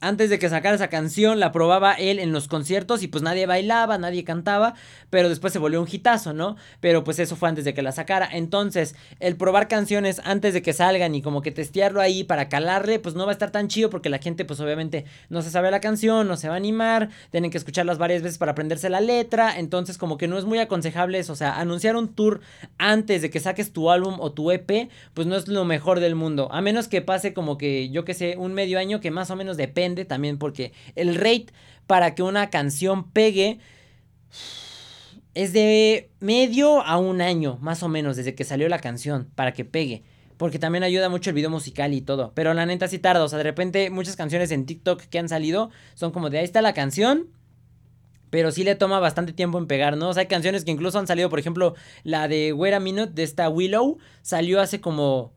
antes de que sacara esa canción, la probaba él en los conciertos y pues nadie bailaba, nadie cantaba, pero después se volvió un hitazo, ¿no? Pero pues eso fue antes de que la sacara. Entonces, el probar canciones antes de que salgan y como que testearlo ahí para calarle, pues no va a estar tan chido porque la gente pues obviamente no se sabe la canción, no se va a animar, tienen que escucharlas varias veces para aprenderse la letra, entonces como que no es muy aconsejable eso, o sea, anunciar un tour antes de que saques tu álbum o tu EP, pues no es lo mejor del mundo, a menos que pase como que yo que sé, un medio año que más o menos también porque el rate para que una canción pegue es de medio a un año, más o menos, desde que salió la canción, para que pegue. Porque también ayuda mucho el video musical y todo. Pero la neta sí tarda. O sea, de repente muchas canciones en TikTok que han salido son como de ahí está la canción. Pero sí le toma bastante tiempo en pegar, ¿no? O sea, hay canciones que incluso han salido, por ejemplo, la de Wait a Minute de esta Willow. Salió hace como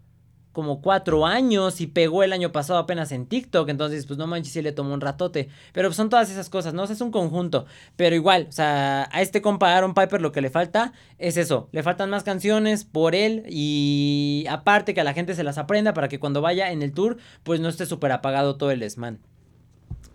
como cuatro años y pegó el año pasado apenas en TikTok. Entonces, pues no manches, si le tomó un ratote. Pero son todas esas cosas, ¿no? O sea, es un conjunto. Pero igual, o sea, a este compa Aaron Piper lo que le falta es eso. Le faltan más canciones por él y aparte que a la gente se las aprenda para que cuando vaya en el tour, pues no esté súper apagado todo el desmán.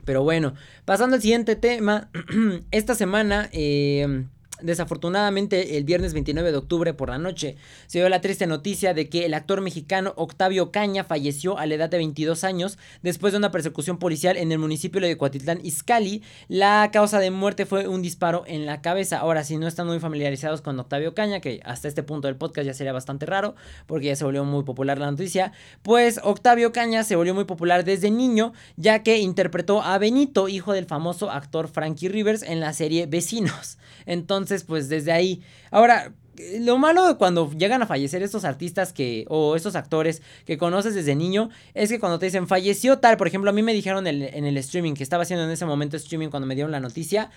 Pero bueno, pasando al siguiente tema. [CLEARS THROAT] Esta semana... Eh, Desafortunadamente, el viernes 29 de octubre por la noche se dio la triste noticia de que el actor mexicano Octavio Caña falleció a la edad de 22 años después de una persecución policial en el municipio de Cuatitlán, Izcalli. La causa de muerte fue un disparo en la cabeza. Ahora, si no están muy familiarizados con Octavio Caña, que hasta este punto del podcast ya sería bastante raro porque ya se volvió muy popular la noticia, pues Octavio Caña se volvió muy popular desde niño ya que interpretó a Benito, hijo del famoso actor Frankie Rivers en la serie Vecinos. Entonces, entonces, pues desde ahí. Ahora, lo malo cuando llegan a fallecer estos artistas que o estos actores que conoces desde niño es que cuando te dicen falleció tal, por ejemplo, a mí me dijeron en el streaming que estaba haciendo en ese momento streaming cuando me dieron la noticia,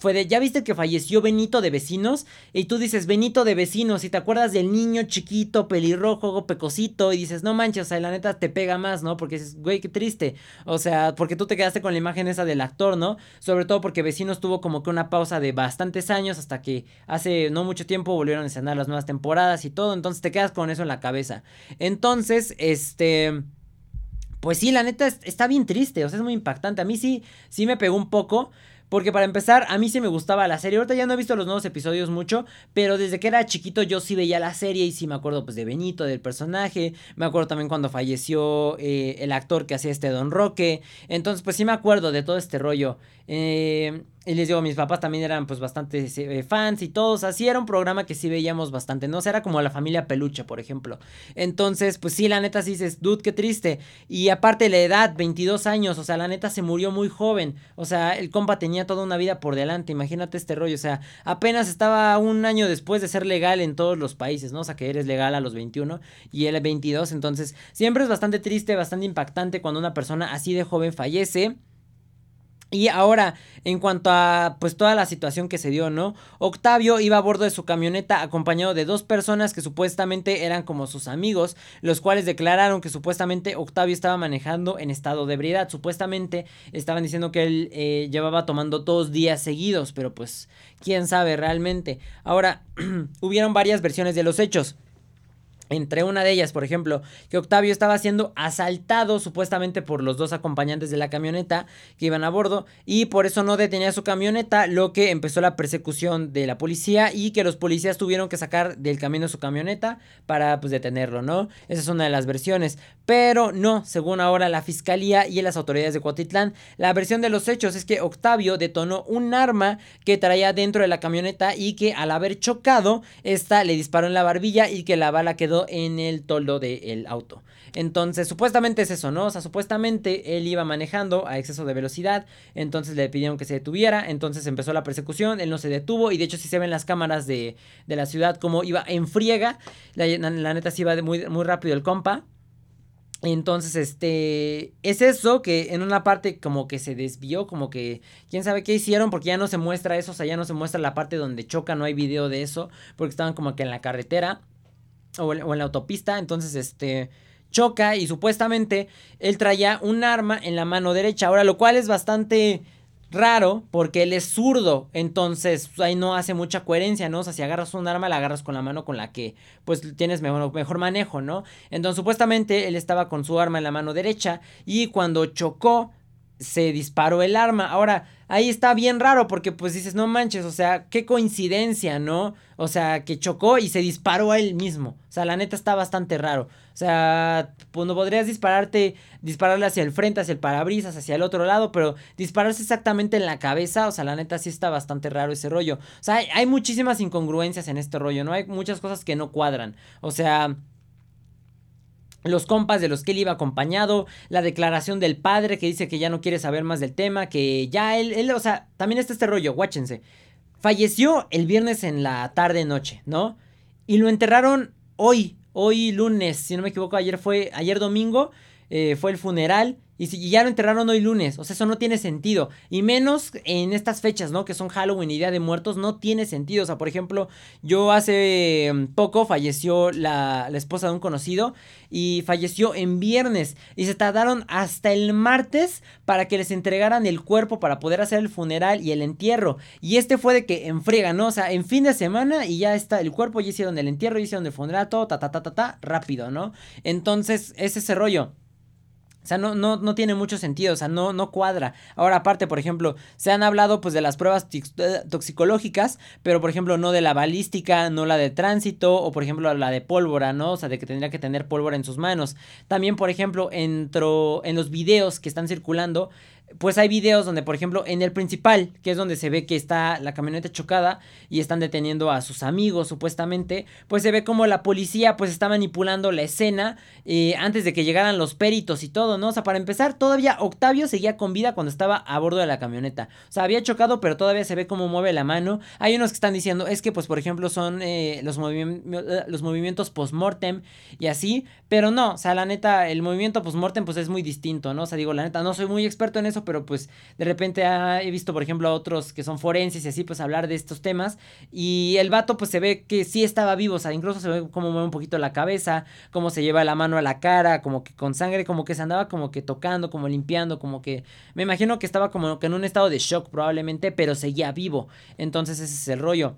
fue de, ya viste que falleció Benito de Vecinos y tú dices Benito de Vecinos y te acuerdas del niño chiquito, pelirrojo, pecosito y dices, no manches, o sea, la neta te pega más, ¿no? Porque dices, güey, qué triste. O sea, porque tú te quedaste con la imagen esa del actor, ¿no? Sobre todo porque Vecinos tuvo como que una pausa de bastantes años hasta que hace no mucho tiempo volvieron a escenar las nuevas temporadas y todo, entonces te quedas con eso en la cabeza. Entonces, este... Pues sí, la neta está bien triste, o sea, es muy impactante. A mí sí, sí me pegó un poco. Porque para empezar, a mí sí me gustaba la serie. Ahorita ya no he visto los nuevos episodios mucho, pero desde que era chiquito yo sí veía la serie y sí me acuerdo pues de Benito, del personaje. Me acuerdo también cuando falleció eh, el actor que hacía este Don Roque. Entonces pues sí me acuerdo de todo este rollo. Eh, y les digo, mis papás también eran pues bastante eh, fans y todos. Así era un programa que sí veíamos bastante, ¿no? O sea, era como la familia peluche, por ejemplo. Entonces, pues sí, la neta sí dices, dude, qué triste. Y aparte la edad, 22 años, o sea, la neta se murió muy joven. O sea, el compa tenía toda una vida por delante, imagínate este rollo. O sea, apenas estaba un año después de ser legal en todos los países, ¿no? O sea, que eres legal a los 21 y él 22. Entonces, siempre es bastante triste, bastante impactante cuando una persona así de joven fallece. Y ahora, en cuanto a pues toda la situación que se dio, ¿no? Octavio iba a bordo de su camioneta acompañado de dos personas que supuestamente eran como sus amigos, los cuales declararon que supuestamente Octavio estaba manejando en estado de ebriedad. Supuestamente estaban diciendo que él eh, llevaba tomando dos días seguidos, pero pues quién sabe realmente. Ahora, [CLEARS THROAT] hubieron varias versiones de los hechos. Entre una de ellas, por ejemplo, que Octavio estaba siendo asaltado supuestamente por los dos acompañantes de la camioneta que iban a bordo y por eso no detenía su camioneta, lo que empezó la persecución de la policía y que los policías tuvieron que sacar del camino su camioneta para pues detenerlo, ¿no? Esa es una de las versiones, pero no, según ahora la fiscalía y las autoridades de Cuautitlán, la versión de los hechos es que Octavio detonó un arma que traía dentro de la camioneta y que al haber chocado, esta le disparó en la barbilla y que la bala quedó en el toldo del auto. Entonces, supuestamente es eso, ¿no? O sea, supuestamente él iba manejando a exceso de velocidad, entonces le pidieron que se detuviera, entonces empezó la persecución, él no se detuvo y de hecho si se ven las cámaras de, la ciudad como iba en friega, la, neta sí iba muy, muy rápido el compa. Entonces, este, es eso que en una parte como que se desvió, como que, quién sabe qué hicieron, porque ya no se muestra eso, o sea, ya no se muestra la parte donde choca, no hay video de eso, porque estaban como que en la carretera o, en la autopista, entonces este choca y supuestamente él traía un arma en la mano derecha, ahora lo cual es bastante raro porque él es zurdo, entonces ahí no hace mucha coherencia, ¿no? O sea, si agarras un arma, la agarras con la mano con la que pues tienes mejor, mejor manejo, ¿no? Entonces supuestamente él estaba con su arma en la mano derecha y cuando chocó se disparó el arma. Ahora, ahí está bien raro porque pues dices, no manches, o sea, qué coincidencia, ¿no? O sea, que chocó y se disparó a él mismo. O sea, la neta está bastante raro. O sea, pues no podrías dispararte, dispararle hacia el frente, hacia el parabrisas, hacia el otro lado, pero dispararse exactamente en la cabeza, o sea, la neta sí está bastante raro ese rollo. O sea, hay, hay muchísimas incongruencias en este rollo, ¿no? Hay muchas cosas que no cuadran. O sea los compas de los que él iba acompañado, la declaración del padre que dice que ya no quiere saber más del tema, que ya él, él, o sea, también está este rollo, guáchense. Falleció el viernes en la tarde noche, ¿no? Y lo enterraron hoy, hoy lunes, si no me equivoco, ayer fue, ayer domingo, eh, fue el funeral y, si, ya lo enterraron hoy lunes, o sea, eso no tiene sentido. Y menos en estas fechas, ¿no? Que son Halloween y Día de Muertos, no tiene sentido. O sea, por ejemplo, yo hace mm, poco falleció la, la esposa de un conocido y falleció en viernes. Y se tardaron hasta el martes para que les entregaran el cuerpo para poder hacer el funeral y el entierro. Y este fue de que enfriega, ¿no? O sea, en fin de semana y ya está el cuerpo, ya hicieron el entierro, ya hicieron el funeral, todo, ta, ta, ta, ta, ta, rápido, ¿no? Entonces, es ese rollo. Sea, no, no, no tiene mucho sentido, o sea, no, no cuadra. Ahora, aparte, por ejemplo, se han hablado pues de las pruebas eh, toxicológicas, pero por ejemplo, no de la balística, no la de tránsito, o por ejemplo, la de pólvora, ¿no? O sea, de que tendría que tener pólvora en sus manos. También, por ejemplo, en los videos que están circulando, pues hay videos donde, por ejemplo, en el principal, que es donde se ve que está la camioneta chocada y están deteniendo a sus amigos supuestamente, pues se ve como la policía pues está manipulando la escena eh, antes de que llegaran los peritos y todo, ¿no? O sea, para empezar, todavía Octavio seguía con vida cuando estaba a bordo de la camioneta. O sea, había chocado, pero todavía se ve cómo mueve la mano. Hay unos que están diciendo, es que pues por ejemplo son eh, los, los movimientos post-mortem y así, pero no, o sea, la neta, el movimiento post-mortem pues es muy distinto, ¿no? O sea, digo, la neta, no soy muy experto en eso pero pues de repente he visto, por ejemplo, a otros que son forenses y así, pues hablar de estos temas. Y el vato, pues se ve que sí estaba vivo, o sea, incluso se ve cómo mueve un poquito la cabeza, cómo se lleva la mano a la cara, como que con sangre, como que se andaba como que tocando, como limpiando, como que. Me imagino que estaba como que en un estado de shock probablemente, pero seguía vivo. Entonces ese es el rollo.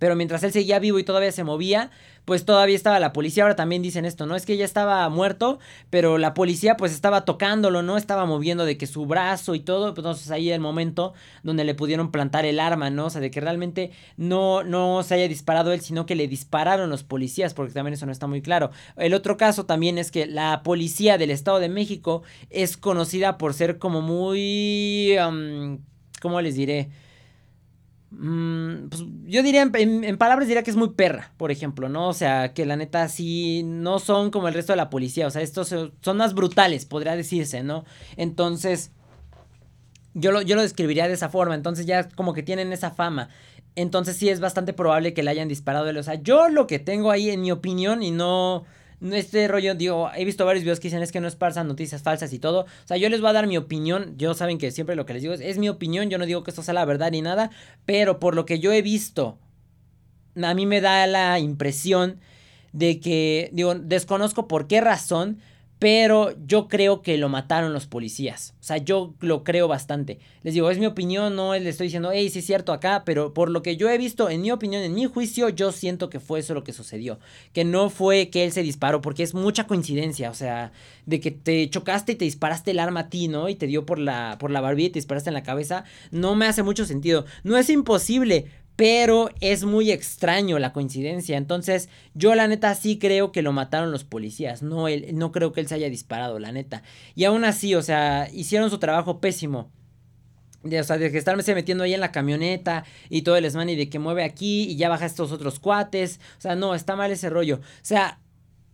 Pero mientras él seguía vivo y todavía se movía, pues todavía estaba la policía. Ahora también dicen esto, ¿no? Es que ya estaba muerto, pero la policía pues estaba tocándolo, ¿no? Estaba moviendo de que su brazo y todo. Pues entonces ahí el momento donde le pudieron plantar el arma, ¿no? O sea, de que realmente no, no se haya disparado él, sino que le dispararon los policías, porque también eso no está muy claro. El otro caso también es que la policía del Estado de México es conocida por ser como muy... ¿Cómo les diré? Mm, pues yo diría, en, palabras diría que es muy perra, por ejemplo, ¿no? O sea, que la neta sí no son como el resto de la policía, o sea, estos son más brutales, podría decirse, ¿no? Entonces, yo lo, yo lo describiría de esa forma, entonces ya como que tienen esa fama. Entonces sí es bastante probable que le hayan disparado. O sea, yo lo que tengo ahí en mi opinión y no este rollo, digo, he visto varios videos que dicen es que no esparzan noticias falsas y todo. O sea, yo les voy a dar mi opinión. Yo saben que siempre lo que les digo es, es mi opinión. Yo no digo que esto sea la verdad ni nada. Pero por lo que yo he visto, a mí me da la impresión de que, digo, desconozco por qué razón, pero yo creo que lo mataron los policías. O sea, yo lo creo bastante. Les digo, es mi opinión, no les estoy diciendo, hey, sí es cierto acá, pero por lo que yo he visto, en mi opinión, en mi juicio, yo siento que fue eso lo que sucedió. Que no fue que él se disparó, porque es mucha coincidencia. O sea, de que te chocaste y te disparaste el arma a ti, ¿no? Y te dio por la, por la barbilla y te disparaste en la cabeza. No me hace mucho sentido. No es imposible, pero es muy extraño la coincidencia. Entonces, yo la neta sí creo que lo mataron los policías. No, él, no creo que él se haya disparado, la neta. Y aún así, o sea, hicieron su trabajo pésimo. De, o sea, de que estarse metiendo ahí en la camioneta y todo el esman y de que mueve aquí y ya baja estos otros cuates. O sea, no, está mal ese rollo. O sea,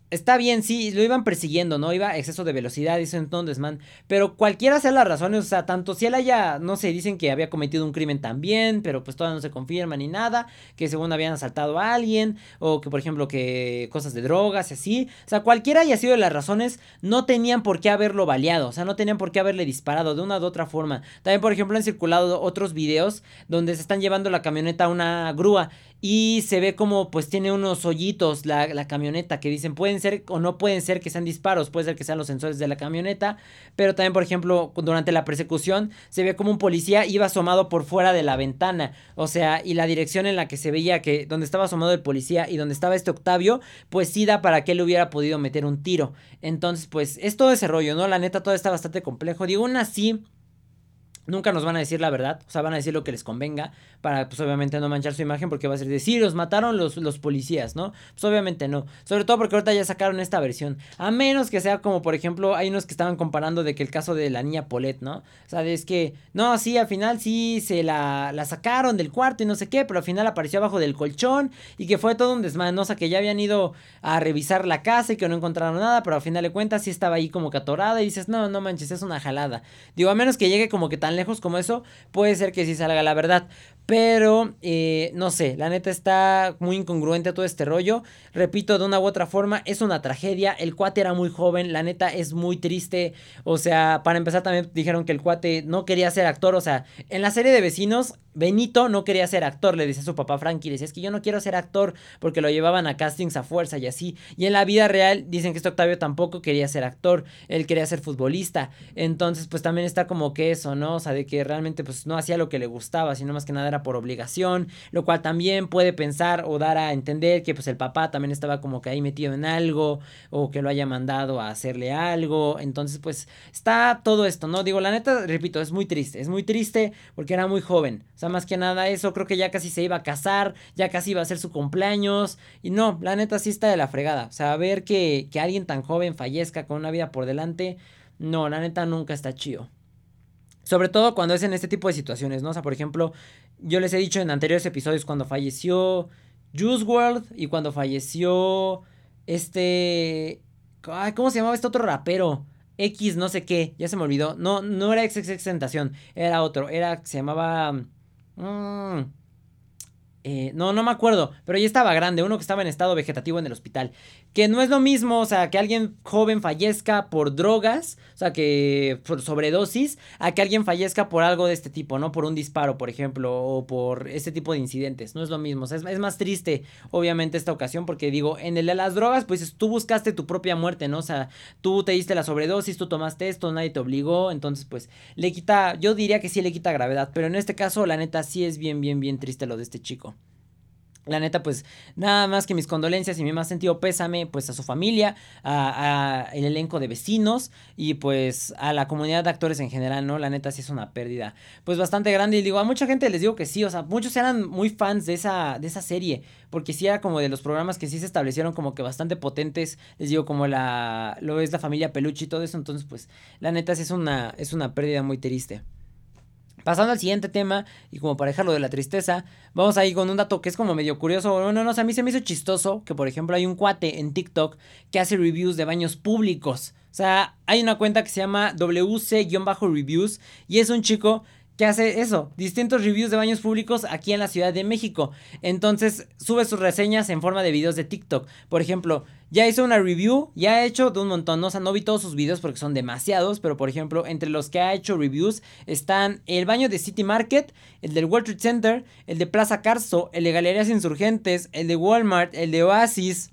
Está bien, sí, lo iban persiguiendo, ¿no? Iba a exceso de velocidad, dice entonces, man. Pero cualquiera sea las razones, o sea, tanto si él haya, no sé, dicen que había cometido un crimen también, pero pues todavía no se confirma ni nada. Que según habían asaltado a alguien, o que por ejemplo que cosas de drogas y así. O sea, cualquiera haya sido de las razones, no tenían por qué haberlo baleado, o sea, no tenían por qué haberle disparado de una u otra forma. También, por ejemplo, han circulado otros videos donde se están llevando la camioneta a una grúa y se ve como pues tiene unos hoyitos la, la, camioneta que dicen pueden ser o no pueden ser que sean disparos, puede ser que sean los sensores de la camioneta, pero también por ejemplo durante la persecución se ve como un policía iba asomado por fuera de la ventana, o sea, y la dirección en la que se veía que donde estaba asomado el policía y donde estaba este Octavio, pues sí da para que él hubiera podido meter un tiro. Entonces pues es todo ese rollo, ¿no? La neta todo está bastante complejo, digo aún así Nunca nos van a decir la verdad, o sea, van a decir lo que les convenga para, pues obviamente no manchar su imagen porque va a ser decir, los mataron los, los policías, ¿no? Pues obviamente no, sobre todo porque ahorita ya sacaron esta versión, a menos que sea como, por ejemplo, hay unos que estaban comparando de que el caso de la niña Paulette, ¿no? O sea, es que, no, sí, al final sí se la, la sacaron del cuarto y no sé qué, pero al final apareció abajo del colchón y que fue todo un desmán, o sea, que ya habían ido a revisar la casa y que no encontraron nada, pero al final de cuentas sí estaba ahí como catorada y dices, no, no manches, es una jalada. Digo, a menos que llegue como que tan lejos como eso, puede ser que sí salga la verdad. Pero, eh, no sé, la neta está muy incongruente todo este rollo. Repito, de una u otra forma, es una tragedia. El cuate era muy joven, la neta es muy triste. O sea, para empezar también dijeron que el cuate no quería ser actor. O sea, en la serie de vecinos, Benito no quería ser actor, le decía a su papá Frankie, decía, es que yo no quiero ser actor porque lo llevaban a castings a fuerza y así. Y en la vida real dicen que este Octavio tampoco quería ser actor, él quería ser futbolista. Entonces, pues también está como que eso, ¿no? O sea, de que realmente pues no hacía lo que le gustaba, sino más que nada era por obligación, lo cual también puede pensar o dar a entender que pues el papá también estaba como que ahí metido en algo o que lo haya mandado a hacerle algo, entonces pues está todo esto, ¿no? Digo, la neta, repito, es muy triste, es muy triste porque era muy joven, o sea, más que nada eso, creo que ya casi se iba a casar, ya casi iba a ser su cumpleaños y no, la neta sí está de la fregada, o sea, ver que, que alguien tan joven fallezca con una vida por delante, no, la neta nunca está chido. Sobre todo cuando es en este tipo de situaciones, ¿no? O sea, por ejemplo, yo les he dicho en anteriores episodios cuando falleció Juice World y cuando falleció este... Ay, ¿Cómo se llamaba este otro rapero? X no sé qué, ya se me olvidó. No, no era XXX Tentación, era otro, era, se llamaba... Mmm, eh, no, no me acuerdo, pero ya estaba grande, uno que estaba en estado vegetativo en el hospital. Que no es lo mismo, o sea, que alguien joven fallezca por drogas, o sea, que por sobredosis, a que alguien fallezca por algo de este tipo, ¿no? Por un disparo, por ejemplo, o por este tipo de incidentes. No es lo mismo, o sea, es, más triste, obviamente, esta ocasión, porque digo, en el de las drogas, pues tú buscaste tu propia muerte, ¿no? O sea, tú te diste la sobredosis, tú tomaste esto, nadie te obligó, entonces, pues, le quita, yo diría que sí le quita gravedad, pero en este caso, la neta, sí es bien, bien, bien triste lo de este chico. La neta, pues nada más que mis condolencias y mi más sentido pésame, pues a su familia, a, el elenco de vecinos y pues a la comunidad de actores en general, ¿no? La neta sí es una pérdida, pues bastante grande y digo, a mucha gente les digo que sí, o sea, muchos eran muy fans de esa, de esa serie, porque sí era como de los programas que sí se establecieron como que bastante potentes, les digo, como la, lo es la familia Peluche y todo eso, entonces pues la neta sí es una, es una pérdida muy triste. Pasando al siguiente tema, y como para dejarlo de la tristeza, vamos ahí con un dato que es como medio curioso. Bueno, no, a mí se me hizo chistoso que, por ejemplo, hay un cuate en TikTok que hace reviews de baños públicos. O sea, hay una cuenta que se llama WC-reviews y es un chico que hace eso, distintos reviews de baños públicos aquí en la Ciudad de México. Entonces sube sus reseñas en forma de videos de TikTok. Por ejemplo, ya hizo una review, ya ha hecho de un montón, ¿no? o sea, no vi todos sus videos porque son demasiados, pero por ejemplo, entre los que ha hecho reviews están el baño de City Market, el del World Trade Center, el de Plaza Carso, el de Galerías Insurgentes, el de Walmart, el de Oasis,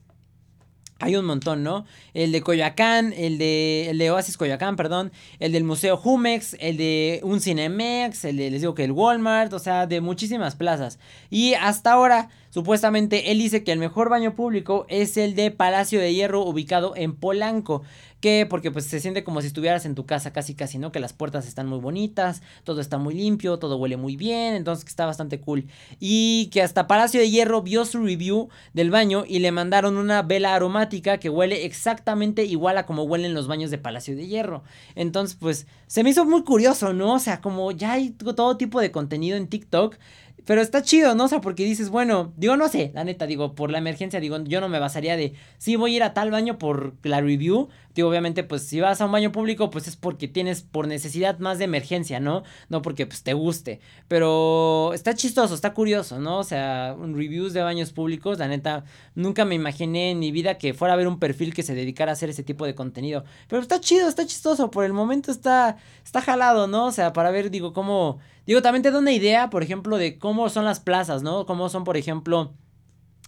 hay un montón, ¿no? El de Coyoacán, el de, el de Oasis Coyoacán, perdón, el del Museo Jumex, el de un Cinemex, el de, les digo que el Walmart, o sea, de muchísimas plazas. Y hasta ahora, supuestamente, él dice que el mejor baño público es el de Palacio de Hierro ubicado en Polanco que porque pues se siente como si estuvieras en tu casa casi casi, ¿no? Que las puertas están muy bonitas, todo está muy limpio, todo huele muy bien, entonces que está bastante cool. Y que hasta Palacio de Hierro vio su review del baño y le mandaron una vela aromática que huele exactamente igual a como huelen los baños de Palacio de Hierro. Entonces pues se me hizo muy curioso, ¿no? O sea, como ya hay todo tipo de contenido en TikTok pero está chido, ¿no? O sea, porque dices, bueno, digo, no sé, la neta, digo, por la emergencia, digo, yo no me basaría de, sí, voy a ir a tal baño por la review. Digo, obviamente, pues si vas a un baño público, pues es porque tienes por necesidad más de emergencia, ¿no? No porque pues te guste. Pero está chistoso, está curioso, ¿no? O sea, reviews de baños públicos, la neta, nunca me imaginé en mi vida que fuera a haber un perfil que se dedicara a hacer ese tipo de contenido. Pero está chido, está chistoso, por el momento está, está jalado, ¿no? O sea, para ver, digo, cómo Digo, también te da una idea, por ejemplo, de cómo son las plazas, ¿no? Cómo son, por ejemplo,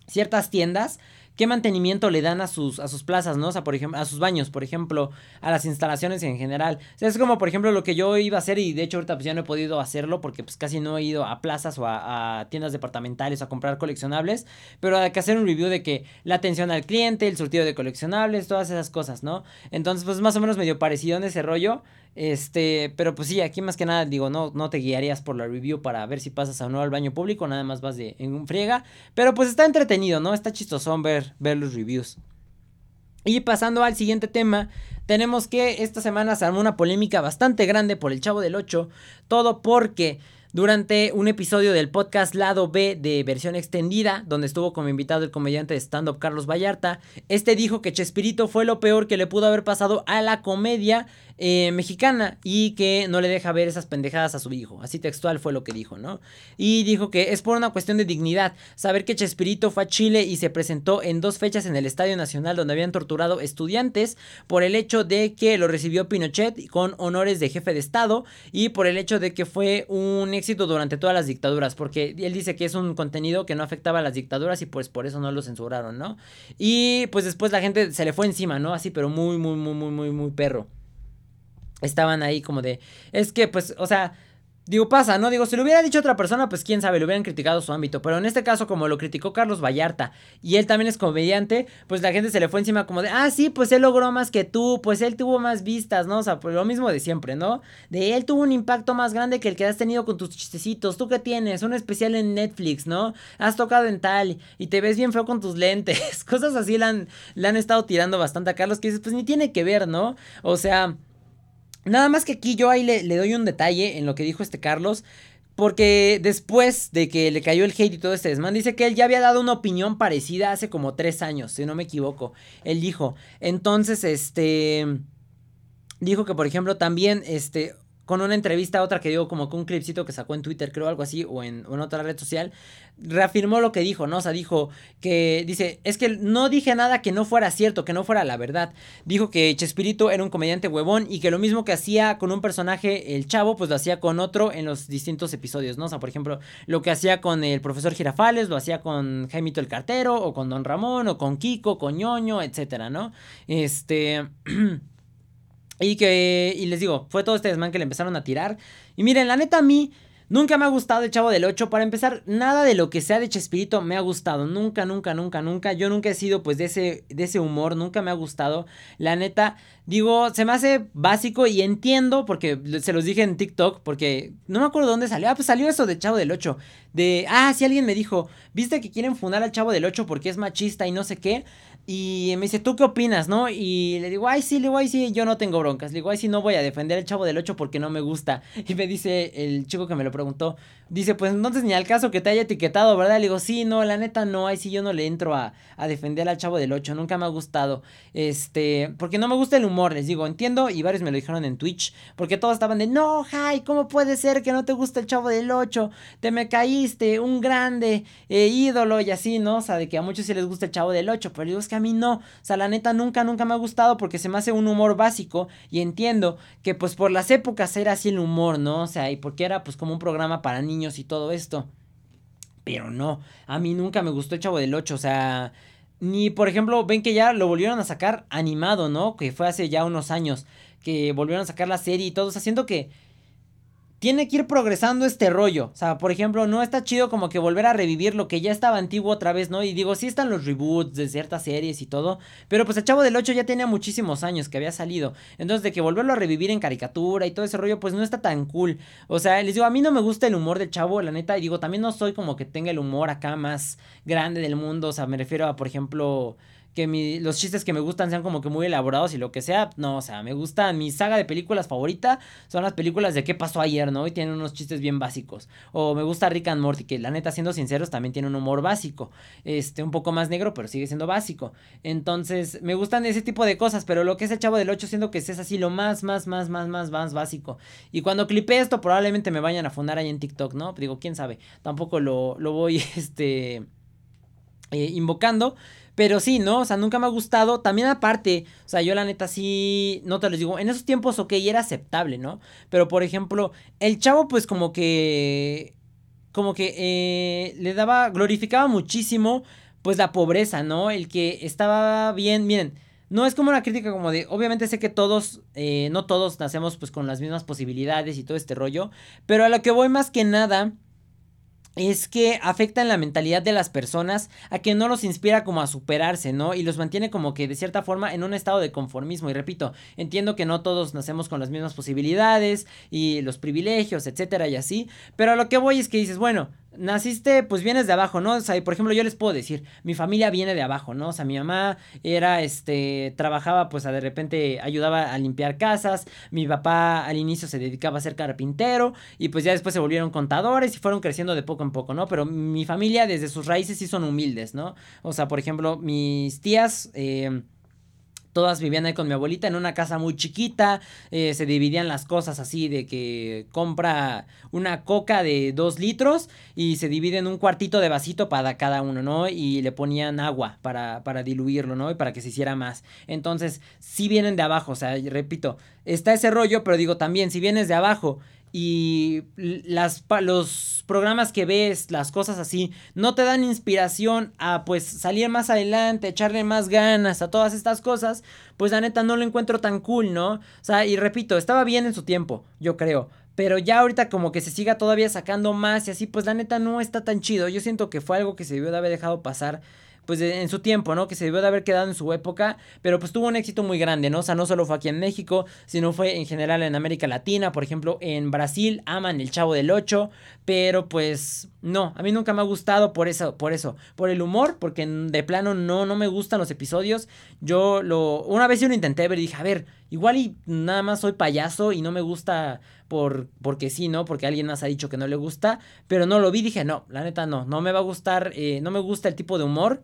ciertas tiendas qué mantenimiento le dan a sus, a sus plazas, ¿no? O sea, por ejemplo, a sus baños, por ejemplo, a las instalaciones en general. O sea, es como, por ejemplo, lo que yo iba a hacer y de hecho ahorita pues ya no he podido hacerlo porque pues casi no he ido a plazas o a, tiendas departamentales a comprar coleccionables, pero hay que hacer un review de que la atención al cliente, el surtido de coleccionables, todas esas cosas, ¿no? Entonces, pues más o menos medio parecido en ese rollo. Este, pero pues sí, aquí más que nada digo, no, no te guiarías por la review para ver si pasas a no al baño público, nada más vas de en un friega. Pero pues está entretenido, ¿no? Está chistosón ver, ver los reviews. Y pasando al siguiente tema, tenemos que esta semana se armó una polémica bastante grande por el Chavo del 8. Todo porque durante un episodio del podcast Lado B de versión extendida, donde estuvo como invitado el comediante de stand-up Carlos Vallarta, este dijo que Chespirito fue lo peor que le pudo haber pasado a la comedia eh, mexicana y que no le deja ver esas pendejadas a su hijo. Así textual fue lo que dijo, ¿no? Y dijo que es por una cuestión de dignidad. Saber que Chespirito fue a Chile y se presentó en dos fechas en el Estadio Nacional donde habían torturado estudiantes por el hecho de que lo recibió Pinochet con honores de jefe de Estado y por el hecho de que fue un durante todas las dictaduras, porque él dice que es un contenido que no afectaba a las dictaduras y pues por eso no lo censuraron, ¿no? Y pues después la gente se le fue encima, ¿no? Así, pero muy, muy, muy, muy, muy, muy perro. Estaban ahí como de, es que pues, o sea, Digo, pasa, ¿no? Digo, si lo hubiera dicho otra persona, pues quién sabe, le hubieran criticado su ámbito. Pero en este caso, como lo criticó Carlos Vallarta y él también es comediante, pues la gente se le fue encima como de, ah, sí, pues él logró más que tú, pues él tuvo más vistas, ¿no? O sea, pues lo mismo de siempre, ¿no? De él tuvo un impacto más grande que el que has tenido con tus chistecitos. ¿Tú qué tienes? Un especial en Netflix, ¿no? Has tocado en tal y te ves bien feo con tus lentes. [LAUGHS] Cosas así le han, le han estado tirando bastante a Carlos que dices, pues ni tiene que ver, ¿no? O sea... Nada más que aquí yo ahí le, doy un detalle en lo que dijo este Carlos. Porque después de que le cayó el hate y todo este desmán, dice que él ya había dado una opinión parecida hace como tres años, si no me equivoco. Él dijo. Entonces, este. Dijo que, por ejemplo, también, este con una entrevista, otra que dio como con un clipcito que sacó en Twitter, creo algo así, o en, otra red social, reafirmó lo que dijo, ¿no? O sea, dijo que, dice, es que no dije nada que no fuera cierto, que no fuera la verdad. Dijo que Chespirito era un comediante huevón y que lo mismo que hacía con un personaje, el chavo, pues lo hacía con otro en los distintos episodios, ¿no? O sea, por ejemplo, lo que hacía con el profesor Girafales, lo hacía con Jaimito el Cartero, o con Don Ramón, o con Kiko, con ñoño, etcétera, ¿no? Este... [CLEARS THROAT] Y que, y les digo, fue todo este desmán que le empezaron a tirar. Y miren, la neta a mí nunca me ha gustado el Chavo del 8. Para empezar, nada de lo que sea de Chespirito me ha gustado. Nunca, nunca, nunca, nunca. Yo nunca he sido pues de ese, de ese humor. Nunca me ha gustado. La neta, digo, se me hace básico y entiendo porque se los dije en TikTok. Porque no me acuerdo dónde salió. Ah, pues salió eso de Chavo del 8. De, ah, si alguien me dijo, viste que quieren fundar al Chavo del 8 porque es machista y no sé qué. Y me dice, ¿tú qué opinas, no? Y le digo, ay, sí, le digo, ay, sí, yo no tengo broncas. Le digo, ay, sí, no voy a defender al chavo del 8 porque no me gusta. Y me dice el chico que me lo preguntó, dice, pues entonces ni al caso que te haya etiquetado, ¿verdad? Le digo, sí, no, la neta no, ay, sí, yo no le entro a, a defender al chavo del 8, nunca me ha gustado. Este, porque no me gusta el humor, les digo, entiendo, y varios me lo dijeron en Twitch, porque todos estaban de, no, Jai, ¿cómo puede ser que no te guste el chavo del 8? Te me caíste, un grande eh, ídolo y así, ¿no? O sea, de que a muchos sí les gusta el chavo del 8, pero digo, es que a mí no. O sea, la neta nunca, nunca me ha gustado porque se me hace un humor básico y entiendo que pues por las épocas era así el humor, ¿no? O sea, y porque era pues como un programa para niños y todo esto. Pero no, a mí nunca me gustó el Chavo del 8, o sea, ni por ejemplo, ven que ya lo volvieron a sacar animado, ¿no? Que fue hace ya unos años que volvieron a sacar la serie y todo, haciendo que tiene que ir progresando este rollo. O sea, por ejemplo, no está chido como que volver a revivir lo que ya estaba antiguo otra vez, ¿no? Y digo, sí están los reboots de ciertas series y todo, pero pues el Chavo del 8 ya tenía muchísimos años que había salido. Entonces, de que volverlo a revivir en caricatura y todo ese rollo, pues no está tan cool. O sea, les digo, a mí no me gusta el humor del Chavo, la neta, y digo, también no soy como que tenga el humor acá más grande del mundo. O sea, me refiero a, por ejemplo que mi, los chistes que me gustan sean como que muy elaborados y lo que sea. No, o sea, me gusta. Mi saga de películas favorita son las películas de qué pasó ayer, ¿no? Y tienen unos chistes bien básicos. O me gusta Rick and Morty, que la neta, siendo sinceros, también tiene un humor básico. Este, un poco más negro, pero sigue siendo básico. Entonces, me gustan ese tipo de cosas, pero lo que es el chavo del 8, siento que es así lo más, más, más, más, más, más básico. Y cuando clipe esto, probablemente me vayan a fundar ahí en TikTok, ¿no? Digo, quién sabe. Tampoco lo, lo voy, [LAUGHS] este, eh, invocando. Pero sí, ¿no? O sea, nunca me ha gustado. También aparte, o sea, yo la neta sí, no te lo digo, en esos tiempos, ok, era aceptable, ¿no? Pero por ejemplo, el chavo pues como que, como que eh, le daba, glorificaba muchísimo pues la pobreza, ¿no? El que estaba bien, miren. No es como una crítica como de, obviamente sé que todos, eh, no todos nacemos pues con las mismas posibilidades y todo este rollo, pero a lo que voy más que nada es que afecta en la mentalidad de las personas a que no los inspira como a superarse, ¿no? Y los mantiene como que de cierta forma en un estado de conformismo. Y repito, entiendo que no todos nacemos con las mismas posibilidades y los privilegios, etcétera y así, pero a lo que voy es que dices, bueno, naciste, pues vienes de abajo, ¿no? O sea, por ejemplo, yo les puedo decir, mi familia viene de abajo, ¿no? O sea, mi mamá era, este, trabajaba, pues de repente ayudaba a limpiar casas, mi papá al inicio se dedicaba a ser carpintero y pues ya después se volvieron contadores y fueron creciendo de poco en poco, ¿no? Pero mi familia desde sus raíces sí son humildes, ¿no? O sea, por ejemplo, mis tías... Eh, Todas vivían ahí con mi abuelita en una casa muy chiquita. Eh, se dividían las cosas así de que compra una coca de dos litros y se divide en un cuartito de vasito para cada uno, ¿no? Y le ponían agua para, para diluirlo, ¿no? Y para que se hiciera más. Entonces, si vienen de abajo, o sea, repito, está ese rollo, pero digo también, si vienes de abajo y las, los programas que ves, las cosas así, no te dan inspiración a pues salir más adelante, echarle más ganas a todas estas cosas, pues la neta no lo encuentro tan cool, ¿no? O sea, y repito, estaba bien en su tiempo, yo creo. Pero ya ahorita como que se siga todavía sacando más y así, pues la neta no está tan chido. Yo siento que fue algo que se debió de haber dejado pasar pues en su tiempo, ¿no? Que se debió de haber quedado en su época, pero pues tuvo un éxito muy grande, ¿no? O sea, no solo fue aquí en México, sino fue en general en América Latina, por ejemplo, en Brasil aman el Chavo del 8, pero pues no, a mí nunca me ha gustado por eso, por eso, por el humor, porque de plano no, no me gustan los episodios. Yo lo, una vez yo lo intenté ver y dije, a ver, igual y nada más soy payaso y no me gusta por, porque sí, ¿no? Porque alguien más ha dicho que no le gusta, pero no lo vi, dije, no, la neta no, no me va a gustar, eh, no me gusta el tipo de humor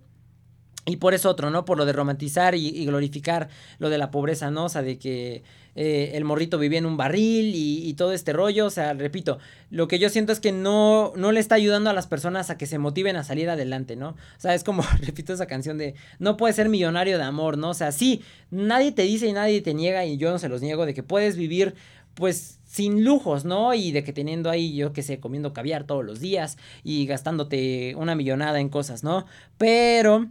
y por eso otro, ¿no? Por lo de romantizar y, glorificar lo de la pobreza, ¿no? O sea, de que eh, el morrito vivía en un barril y, todo este rollo. O sea, repito, lo que yo siento es que no, no le está ayudando a las personas a que se motiven a salir adelante, ¿no? O sea, es como, [LAUGHS] repito esa canción de, no puedes ser millonario de amor, ¿no? O sea, sí, nadie te dice y nadie te niega y yo no se los niego de que puedes vivir, pues, sin lujos, ¿no? Y de que teniendo ahí, yo qué sé, comiendo caviar todos los días y gastándote una millonada en cosas, ¿no? Pero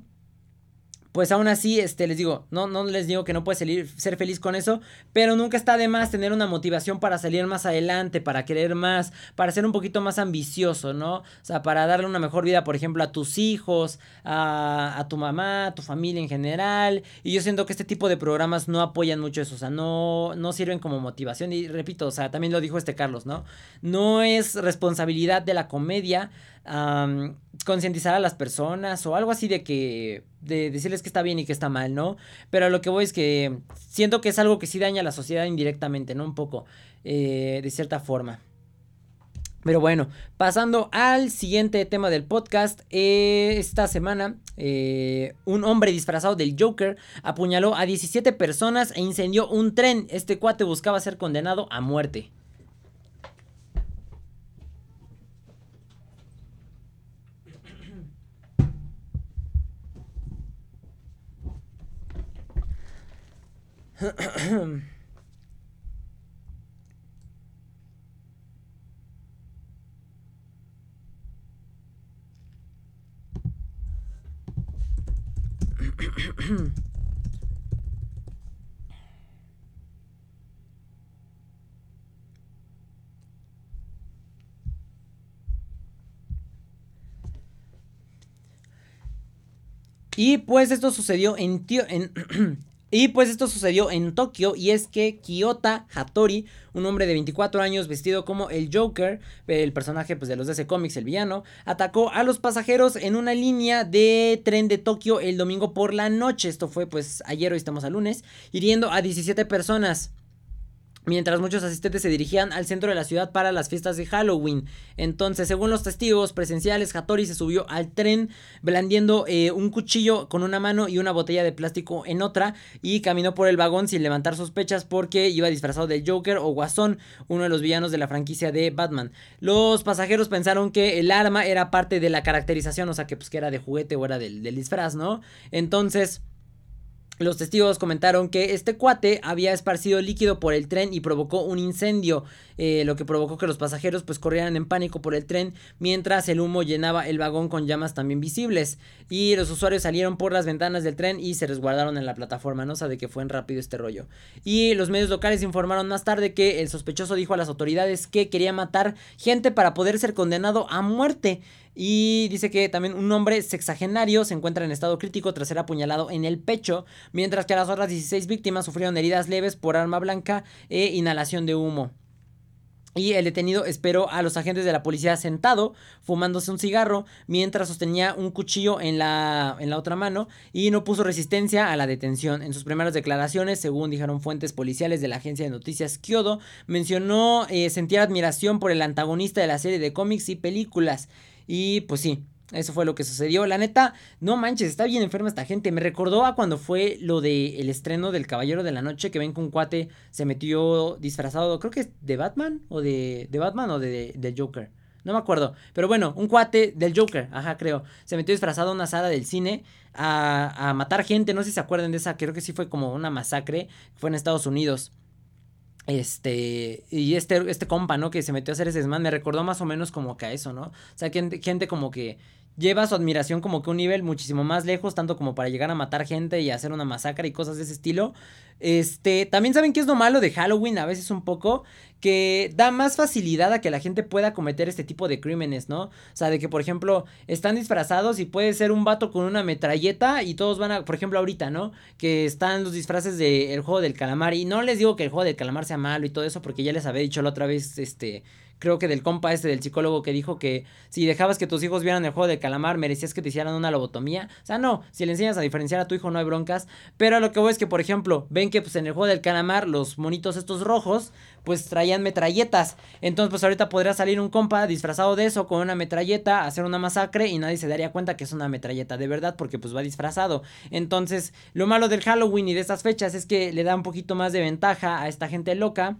pues aún así, este, les digo, no, no les digo que no puedes salir, ser feliz con eso, pero nunca está de más tener una motivación para salir más adelante, para querer más, para ser un poquito más ambicioso, ¿no? O sea, para darle una mejor vida, por ejemplo, a tus hijos, a, a tu mamá, a tu familia en general. Y yo siento que este tipo de programas no apoyan mucho eso, o sea, no, no sirven como motivación. Y repito, o sea, también lo dijo este Carlos, ¿no? No es responsabilidad de la comedia concientizar a las personas o algo así de que, de decirles que está bien y que está mal, ¿no? Pero lo que voy es que siento que es algo que sí daña a la sociedad indirectamente, ¿no? Un poco, eh, de cierta forma. Pero bueno, pasando al siguiente tema del podcast, eh, esta semana eh, un hombre disfrazado del Joker apuñaló a 17 personas e incendió un tren. Este cuate buscaba ser condenado a muerte. Y pues esto sucedió en, en [CLEARS THROAT] Y pues esto sucedió en Tokio y es que Kiyota Hattori, un hombre de 24 años vestido como el Joker, el personaje pues, de los DC Comics, el villano, atacó a los pasajeros en una línea de tren de Tokio el domingo por la noche. Esto fue pues ayer, hoy estamos a lunes, hiriendo a 17 personas mientras muchos asistentes se dirigían al centro de la ciudad para las fiestas de Halloween. Entonces, según los testigos presenciales, Hattori se subió al tren blandiendo eh, un cuchillo con una mano y una botella de plástico en otra y caminó por el vagón sin levantar sospechas porque iba disfrazado de Joker o Guasón, uno de los villanos de la franquicia de Batman. Los pasajeros pensaron que el arma era parte de la caracterización, o sea que pues era de juguete o era del, del disfraz, ¿no? Entonces... Los testigos comentaron que este cuate había esparcido líquido por el tren y provocó un incendio, eh, lo que provocó que los pasajeros pues corrieran en pánico por el tren mientras el humo llenaba el vagón con llamas también visibles y los usuarios salieron por las ventanas del tren y se resguardaron en la plataforma, no sabe que fue en rápido este rollo. Y los medios locales informaron más tarde que el sospechoso dijo a las autoridades que quería matar gente para poder ser condenado a muerte. Y dice que también un hombre sexagenario se encuentra en estado crítico tras ser apuñalado en el pecho, mientras que las otras 16 víctimas sufrieron heridas leves por arma blanca e inhalación de humo. Y el detenido esperó a los agentes de la policía sentado, fumándose un cigarro, mientras sostenía un cuchillo en la, en la otra mano y no puso resistencia a la detención. En sus primeras declaraciones, según dijeron fuentes policiales de la agencia de noticias Kyodo, mencionó eh, sentir admiración por el antagonista de la serie de cómics y películas. Y pues sí, eso fue lo que sucedió. La neta, no manches, está bien enferma esta gente. Me recordó a cuando fue lo del el estreno del Caballero de la Noche, que ven que un cuate se metió disfrazado, creo que es de Batman o de, de Batman o de, de, Joker. No me acuerdo. Pero bueno, un cuate del Joker, ajá, creo. Se metió disfrazado a una sala del cine a, a matar gente. No sé si se acuerdan de esa, creo que sí fue como una masacre. Fue en Estados Unidos. Este, y este, este compa, ¿no? Que se metió a hacer ese desmán, me recordó más o menos como que a eso, ¿no? O sea, que gente como que lleva su admiración como que un nivel muchísimo más lejos, tanto como para llegar a matar gente y hacer una masacre y cosas de ese estilo. Este, también saben que es lo malo de Halloween a veces un poco, que da más facilidad a que la gente pueda cometer este tipo de crímenes, ¿no? O sea, de que por ejemplo están disfrazados y puede ser un vato con una metralleta y todos van a, por ejemplo ahorita, ¿no? Que están los disfraces del juego del calamar y no les digo que el juego del calamar sea malo y todo eso porque ya les había dicho la otra vez, este, creo que del compa este del psicólogo que dijo que si dejabas que tus hijos vieran el juego del calamar, merecías que te hicieran una lobotomía. O sea, no, si le enseñas a diferenciar a tu hijo no hay broncas. Pero lo que voy es que, por ejemplo, ven que pues en el juego del calamar los monitos estos rojos, pues traían metralletas. Entonces, pues ahorita podría salir un compa disfrazado de eso con una metralleta, hacer una masacre y nadie se daría cuenta que es una metralleta de verdad porque pues va disfrazado. Entonces, lo malo del Halloween y de estas fechas es que le da un poquito más de ventaja a esta gente loca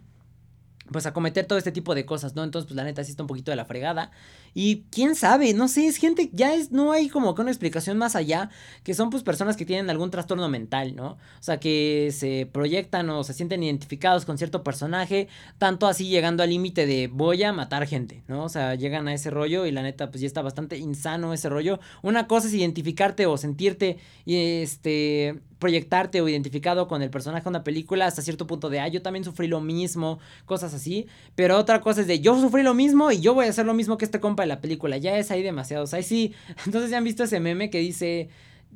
pues a cometer todo este tipo de cosas, ¿no? Entonces, pues la neta sí está un poquito de la fregada. Y quién sabe, no sé, es gente, ya es, no hay como que una explicación más allá, que son pues personas que tienen algún trastorno mental, ¿no? O sea, que se proyectan o se sienten identificados con cierto personaje, tanto así llegando al límite de voy a matar gente, ¿no? O sea, llegan a ese rollo y la neta pues ya está bastante insano ese rollo. Una cosa es identificarte o sentirte, este, proyectarte o identificado con el personaje de una película hasta cierto punto de, ah, yo también sufrí lo mismo, cosas así. Pero otra cosa es de, yo sufrí lo mismo y yo voy a hacer lo mismo que este compa de la película. Ya es ahí demasiado. O sea, ahí sí. [LAUGHS] Entonces ya han visto ese meme que dice,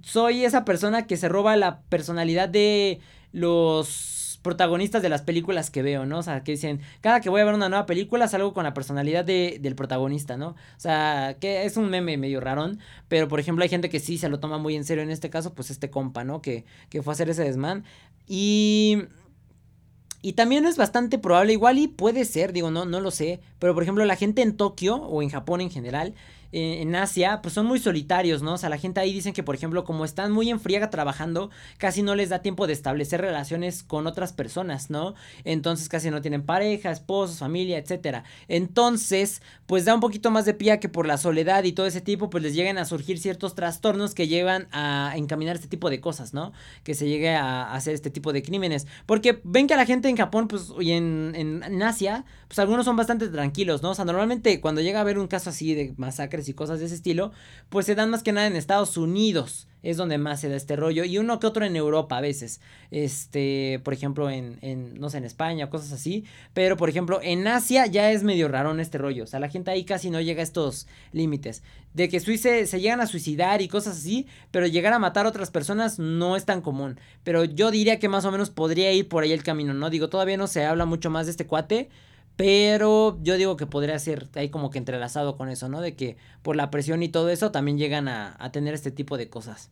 soy esa persona que se roba la personalidad de los protagonistas de las películas que veo, ¿no? O sea, que dicen, cada que voy a ver una nueva película salgo con la personalidad de, del protagonista, ¿no? O sea, que es un meme medio rarón, pero por ejemplo hay gente que sí se lo toma muy en serio en este caso, pues este compa, ¿no? Que, que fue a hacer ese desmán. Y... Y también es bastante probable, igual y puede ser, digo, no, no lo sé, pero por ejemplo la gente en Tokio o en Japón en general en Asia, pues son muy solitarios, ¿no? O sea, la gente ahí dicen que, por ejemplo, como están muy en friega trabajando, casi no les da tiempo de establecer relaciones con otras personas, ¿no? Entonces casi no tienen pareja, esposos, familia, etcétera. Entonces, pues da un poquito más de pie que por la soledad y todo ese tipo, pues les lleguen a surgir ciertos trastornos que llevan a encaminar este tipo de cosas, ¿no? Que se llegue a hacer este tipo de crímenes. Porque ven que la gente en Japón, pues, y en, en Asia, pues algunos son bastante tranquilos, ¿no? O sea, normalmente cuando llega a haber un caso así de masacres y cosas de ese estilo, pues se dan más que nada en Estados Unidos. Es donde más se da este rollo. Y uno que otro en Europa a veces. Este, por ejemplo, en, en no sé, en España, cosas así. Pero, por ejemplo, en Asia ya es medio raro en este rollo. O sea, la gente ahí casi no llega a estos límites. De que se, se llegan a suicidar y cosas así. Pero llegar a matar a otras personas no es tan común. Pero yo diría que más o menos podría ir por ahí el camino, ¿no? Digo, todavía no se habla mucho más de este cuate. Pero yo digo que podría ser ahí como que entrelazado con eso, ¿no? De que por la presión y todo eso también llegan a, tener este tipo de cosas.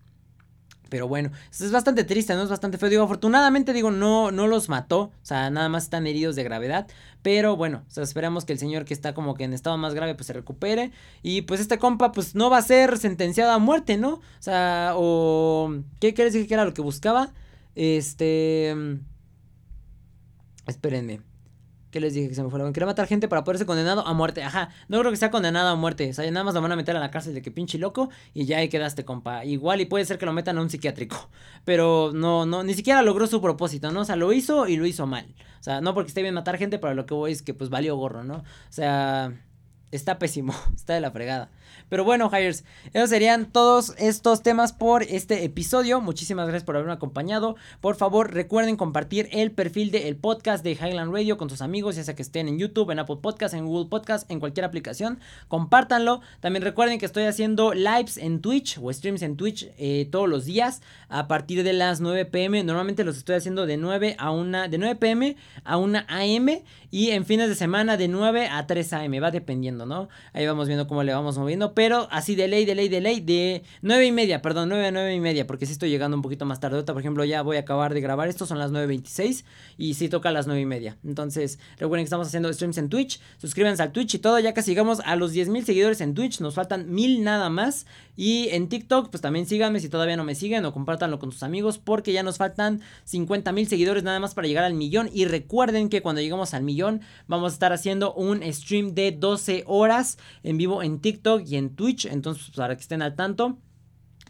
Pero bueno, es bastante triste, ¿no? Es bastante feo. Digo, afortunadamente, digo, no, no los mató. O sea, nada más están heridos de gravedad. Pero bueno, o sea, esperamos que el señor que está como que en estado más grave, pues se recupere. Y pues este compa, pues no va a ser sentenciado a muerte, ¿no? O sea, o... ¿Qué quieres decir que era lo que buscaba? Este... Espérenme. ¿Qué les dije que se me fue la Quería matar gente para poder ser condenado a muerte. Ajá, no creo que sea condenado a muerte. O sea, nada más lo van a meter a la cárcel de que pinche loco y ya ahí quedaste, compa. Igual y puede ser que lo metan a un psiquiátrico. [LAUGHS] Pero no, no, ni siquiera logró su propósito, ¿no? O sea, lo hizo y lo hizo mal. O sea, no porque esté bien matar gente, pero lo que voy es que pues valió gorro, ¿no? O sea, está pésimo, [LAUGHS] está de la fregada. Pero bueno, Hires, esos serían todos estos temas por este episodio. Muchísimas gracias por haberme acompañado. Por favor, recuerden compartir el perfil del podcast de Highland Radio con sus amigos, ya sea que estén en YouTube, en Apple Podcast, en Google Podcast, en cualquier aplicación. Compártanlo. También recuerden que estoy haciendo lives en Twitch o streams en Twitch eh, todos los días a partir de las 9 pm. Normalmente los estoy haciendo de 9 a 1, de 9 pm a 1 am y en fines de semana de 9 a 3 am. Va dependiendo, ¿no? Ahí vamos viendo cómo le vamos moviendo pero así de ley, de ley, de ley, de 9 y media, perdón, 9 a 9 y media, porque si estoy llegando un poquito más tarde. Por ejemplo, ya voy a acabar de grabar esto, son las 9.26 y sí toca a las 9 y media. Entonces, recuerden que estamos haciendo streams en Twitch, suscríbanse al Twitch y todo, ya casi llegamos a los 10.000 seguidores en Twitch, nos faltan mil nada más. Y en TikTok, pues también síganme si todavía no me siguen o compártanlo con sus amigos, porque ya nos faltan 50 mil seguidores nada más para llegar al millón. Y recuerden que cuando lleguemos al millón, vamos a estar haciendo un stream de 12 horas en vivo en TikTok en Twitch. Entonces, pues, para que estén al tanto.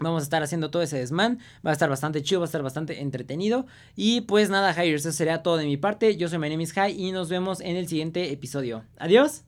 Vamos a estar haciendo todo ese desmán. Va a estar bastante chido, va a estar bastante entretenido. Y pues nada, Hires, eso sería todo de mi parte. Yo soy My High y nos vemos en el siguiente episodio. Adiós.